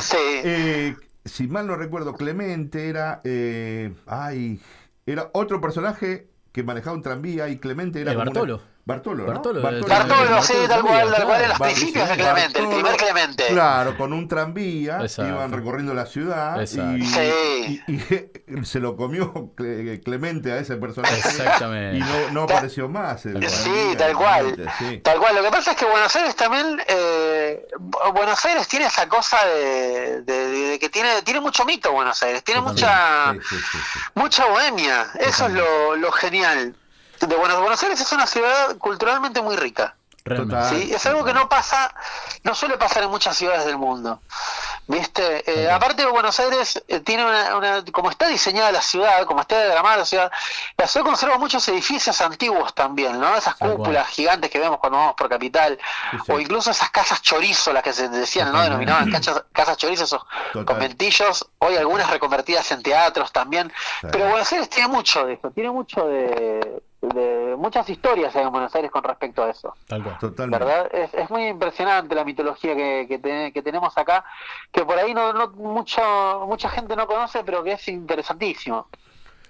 sí. (laughs) eh, si mal no recuerdo, Clemente era, eh, ay, era otro personaje que manejaba un tranvía y Clemente era como una- Bartolo. Bartolo, ¿no? Bartolo, Bartolo, Bartolo sí, tal cual, tal cual, en los principios de Clemente, el primer Clemente. Claro, con un tranvía, Exacto. iban recorriendo la ciudad y, Sí. y- y (laughs) se lo comió Cle- Clemente a ese personaje Exactamente. y no, apareció más. el Sí, tranvía, tal cual. Sí. Tal cual. Lo que pasa es que Buenos Aires también, eh, Bu- Buenos Aires tiene esa cosa de, de- de que tiene tiene mucho mito Buenos Aires, tiene mucha Sí, sí, sí, sí. mucha bohemia. Eso es lo, lo genial. De Buenos, Buenos Aires es una ciudad culturalmente muy rica. Total. ¿sí? Es algo que no pasa, no suele pasar en muchas ciudades del mundo. ¿Viste? Eh, aparte de Buenos Aires, eh, tiene una, una- como está diseñada la ciudad, como está diagramada la ciudad, la ciudad conserva muchos edificios antiguos también, ¿no? Esas cúpulas gigantes que vemos cuando vamos por capital, Sí, sí. o incluso esas casas chorizo, las que se decían, ¿no? Denominaban casas, casas chorizo, esos Total. conventillos, hoy algunas reconvertidas en teatros también. Pero Buenos Aires tiene mucho de eso, tiene mucho de, de muchas historias hay en Buenos Aires con respecto a eso. Tal cual. Totalmente. ¿verdad? Es, es muy impresionante la mitología que, que, te- que tenemos acá, que por ahí no, no mucho, mucha gente no conoce, pero que es interesantísimo.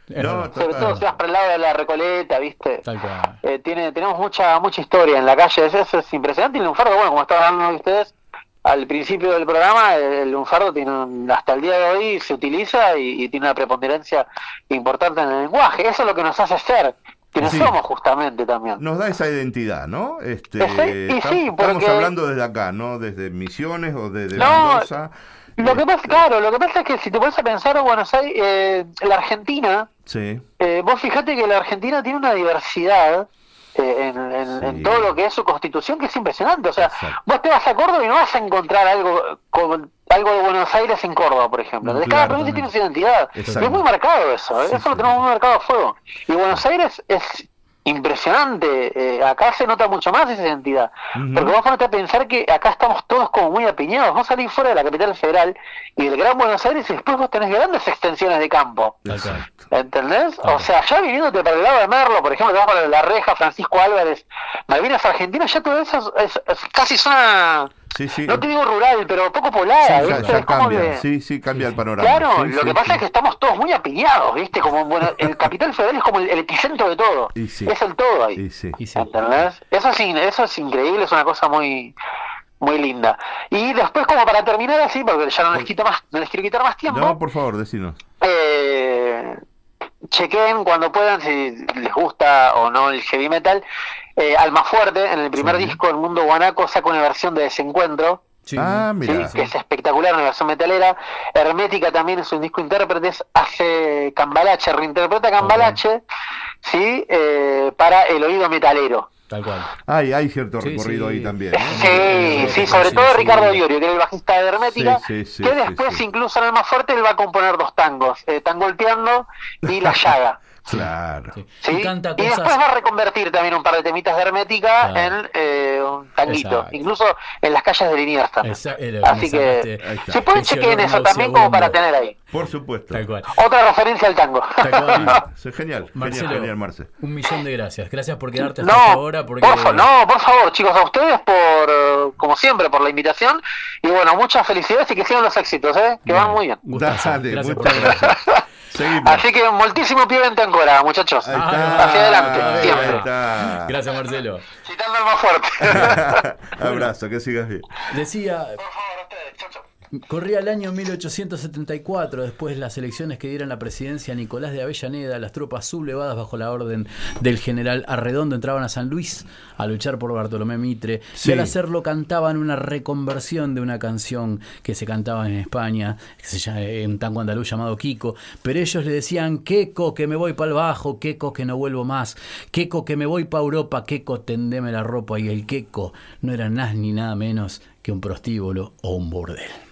No. Sobre todo si vas por el lado de la Recoleta, ¿viste? Tal cual. Eh, tiene, tenemos mucha mucha historia en la calle, eso, es impresionante. Y el lunfardo, bueno, como estaban hablando ustedes al principio del programa, el lunfardo tiene un- hasta el día de hoy se utiliza y, y tiene una preponderancia importante en el lenguaje. Eso es lo que nos hace ser, quienes Sí. somos justamente también. Nos da esa identidad, ¿no? Este, Sí, y sí, estamos porque- hablando desde acá, ¿no? Desde Misiones o desde No, Mendoza. Lo que pasa, Este, claro, lo que pasa es que si te pones a pensar, Buenos Aires, eh, la Argentina, Sí, eh, vos fijate que la Argentina tiene una diversidad eh, en, en- Sí. en todo lo que es su constitución que es impresionante. O sea, Exacto. vos te vas a Córdoba y no vas a encontrar algo como algo de Buenos Aires en Córdoba, por ejemplo. De cada provincia tiene su identidad. Exacto. Y es muy marcado eso, ¿eh? Sí, eso lo tenemos muy marcado a fuego. Y Buenos Aires es impresionante. eh, acá se nota mucho más esa identidad. Ujú. Porque vos ponete a pensar que acá estamos todos como muy apiñados. Vos salís fuera de la capital federal y del Gran Buenos Aires y después vos tenés grandes extensiones de campo. Cual. ¿Entendés? O sea, ya viniéndote para el lado de Merlo, por ejemplo, te vas para La Reja, Francisco Álvarez, Malvinas Argentinas, ya todo eso es, es- es casi zona, sí, sí. no te digo rural, pero poco poblada. Ya, ¿viste? ya como cambia, sí, sí, cambia el panorama. Claro, Sí, lo sí, que pasa sí. es que estamos todos muy apiñados, ¿viste? Como bueno, el (laughs) capital federal es como el, el epicentro de todo. Y sí. Es el todo ahí. Sí. Sí. ¿Entendés? Eso es, eso es increíble, es una cosa muy muy linda. Y después, como para terminar así, porque ya no les quito más, no les quiero quitar más tiempo, No, por favor, decinos. eh, chequen cuando puedan si les gusta o no el heavy metal. Eh, Almafuerte, en el primer Sí. disco, El Mundo Guanaco, saca una versión de Desencuentro. Sí. Ah, ¿sí? mira. que es espectacular, una versión metalera. Hermética también es un disco intérpretes, hace Cambalache, reinterpreta Cambalache, ¿sí? Eh, para el oído metalero. Tal cual. Hay, hay cierto recorrido sí. ahí también. ¿no? Sí, sí, sobre todo Ricardo Diorio, que es el bajista de Hermética, Sí, sí, sí, que sí, después, incluso en el más fuerte, él va a componer dos tangos, eh, Tangolpeando y La Llaga. Claro. ¿sí? Y canta Y cosas- después va a reconvertir también un par de temitas de Hermética Claro. en eh, un tanguito, Exacto. incluso en las calles de Liniers también. Esa- eh, Así que se pueden chequear eso también como para tener ahí. Por supuesto. Tal cual. Otra referencia al tango. Tal cual. Sí, genial, Marcelo, genial, genial, Marce. un millón de gracias. Gracias por quedarte hasta No, esta hora. Porque... por fa- no, por favor, chicos, a ustedes por, como siempre, por la invitación. Y bueno, muchas felicidades y que sigan los éxitos, ¿eh? que van muy bien. Gustazo. Dale, Gracias por muchas gracias. Seguimos. Así que moltísimo pie en ancora, muchachos. Está. Hacia adelante, siempre. está. Gracias, Marcelo. Citando al más fuerte. (laughs) Abrazo, que sigas bien. Decía, corría el año 1874, después de las elecciones que dieron la presidencia a Nicolás de Avellaneda, las tropas sublevadas bajo la orden del general Arredondo entraban a San Luis a luchar por Bartolomé Mitre Sí. y al hacerlo cantaban una reconversión de una canción que se cantaba en España, que se llama, en tango andaluz llamado Kiko, pero ellos le decían, Queco, que me voy para el bajo, Queco, que no vuelvo más, Queco, que me voy para Europa, Queco, tendeme la ropa, y el Queco no era nada ni nada menos que un prostíbulo o un burdel.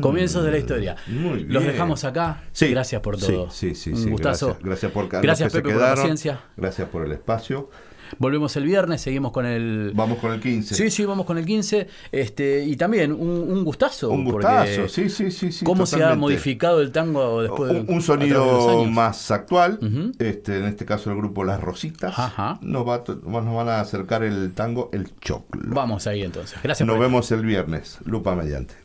Comienzos de la historia. Mm. Los dejamos acá. Sí, Gracias por todo. Sí, sí, Un sí. gustazo. Gracias, gracias por Gracias, que Pepe, por la paciencia. Gracias por el espacio. Volvemos el viernes, seguimos con el. Vamos con el 15. Sí, sí, vamos con el 15. Este, y también un, un gustazo. Un gustazo, sí, sí, sí, sí. ¿Cómo se ha modificado el tango después de Un, un de sonido más actual, este, en este caso el grupo Las Rositas, Ajá. Nos, va, nos van a acercar el tango El Choclo. Vamos ahí entonces. Gracias Nos por vemos el viernes, lupa mediante.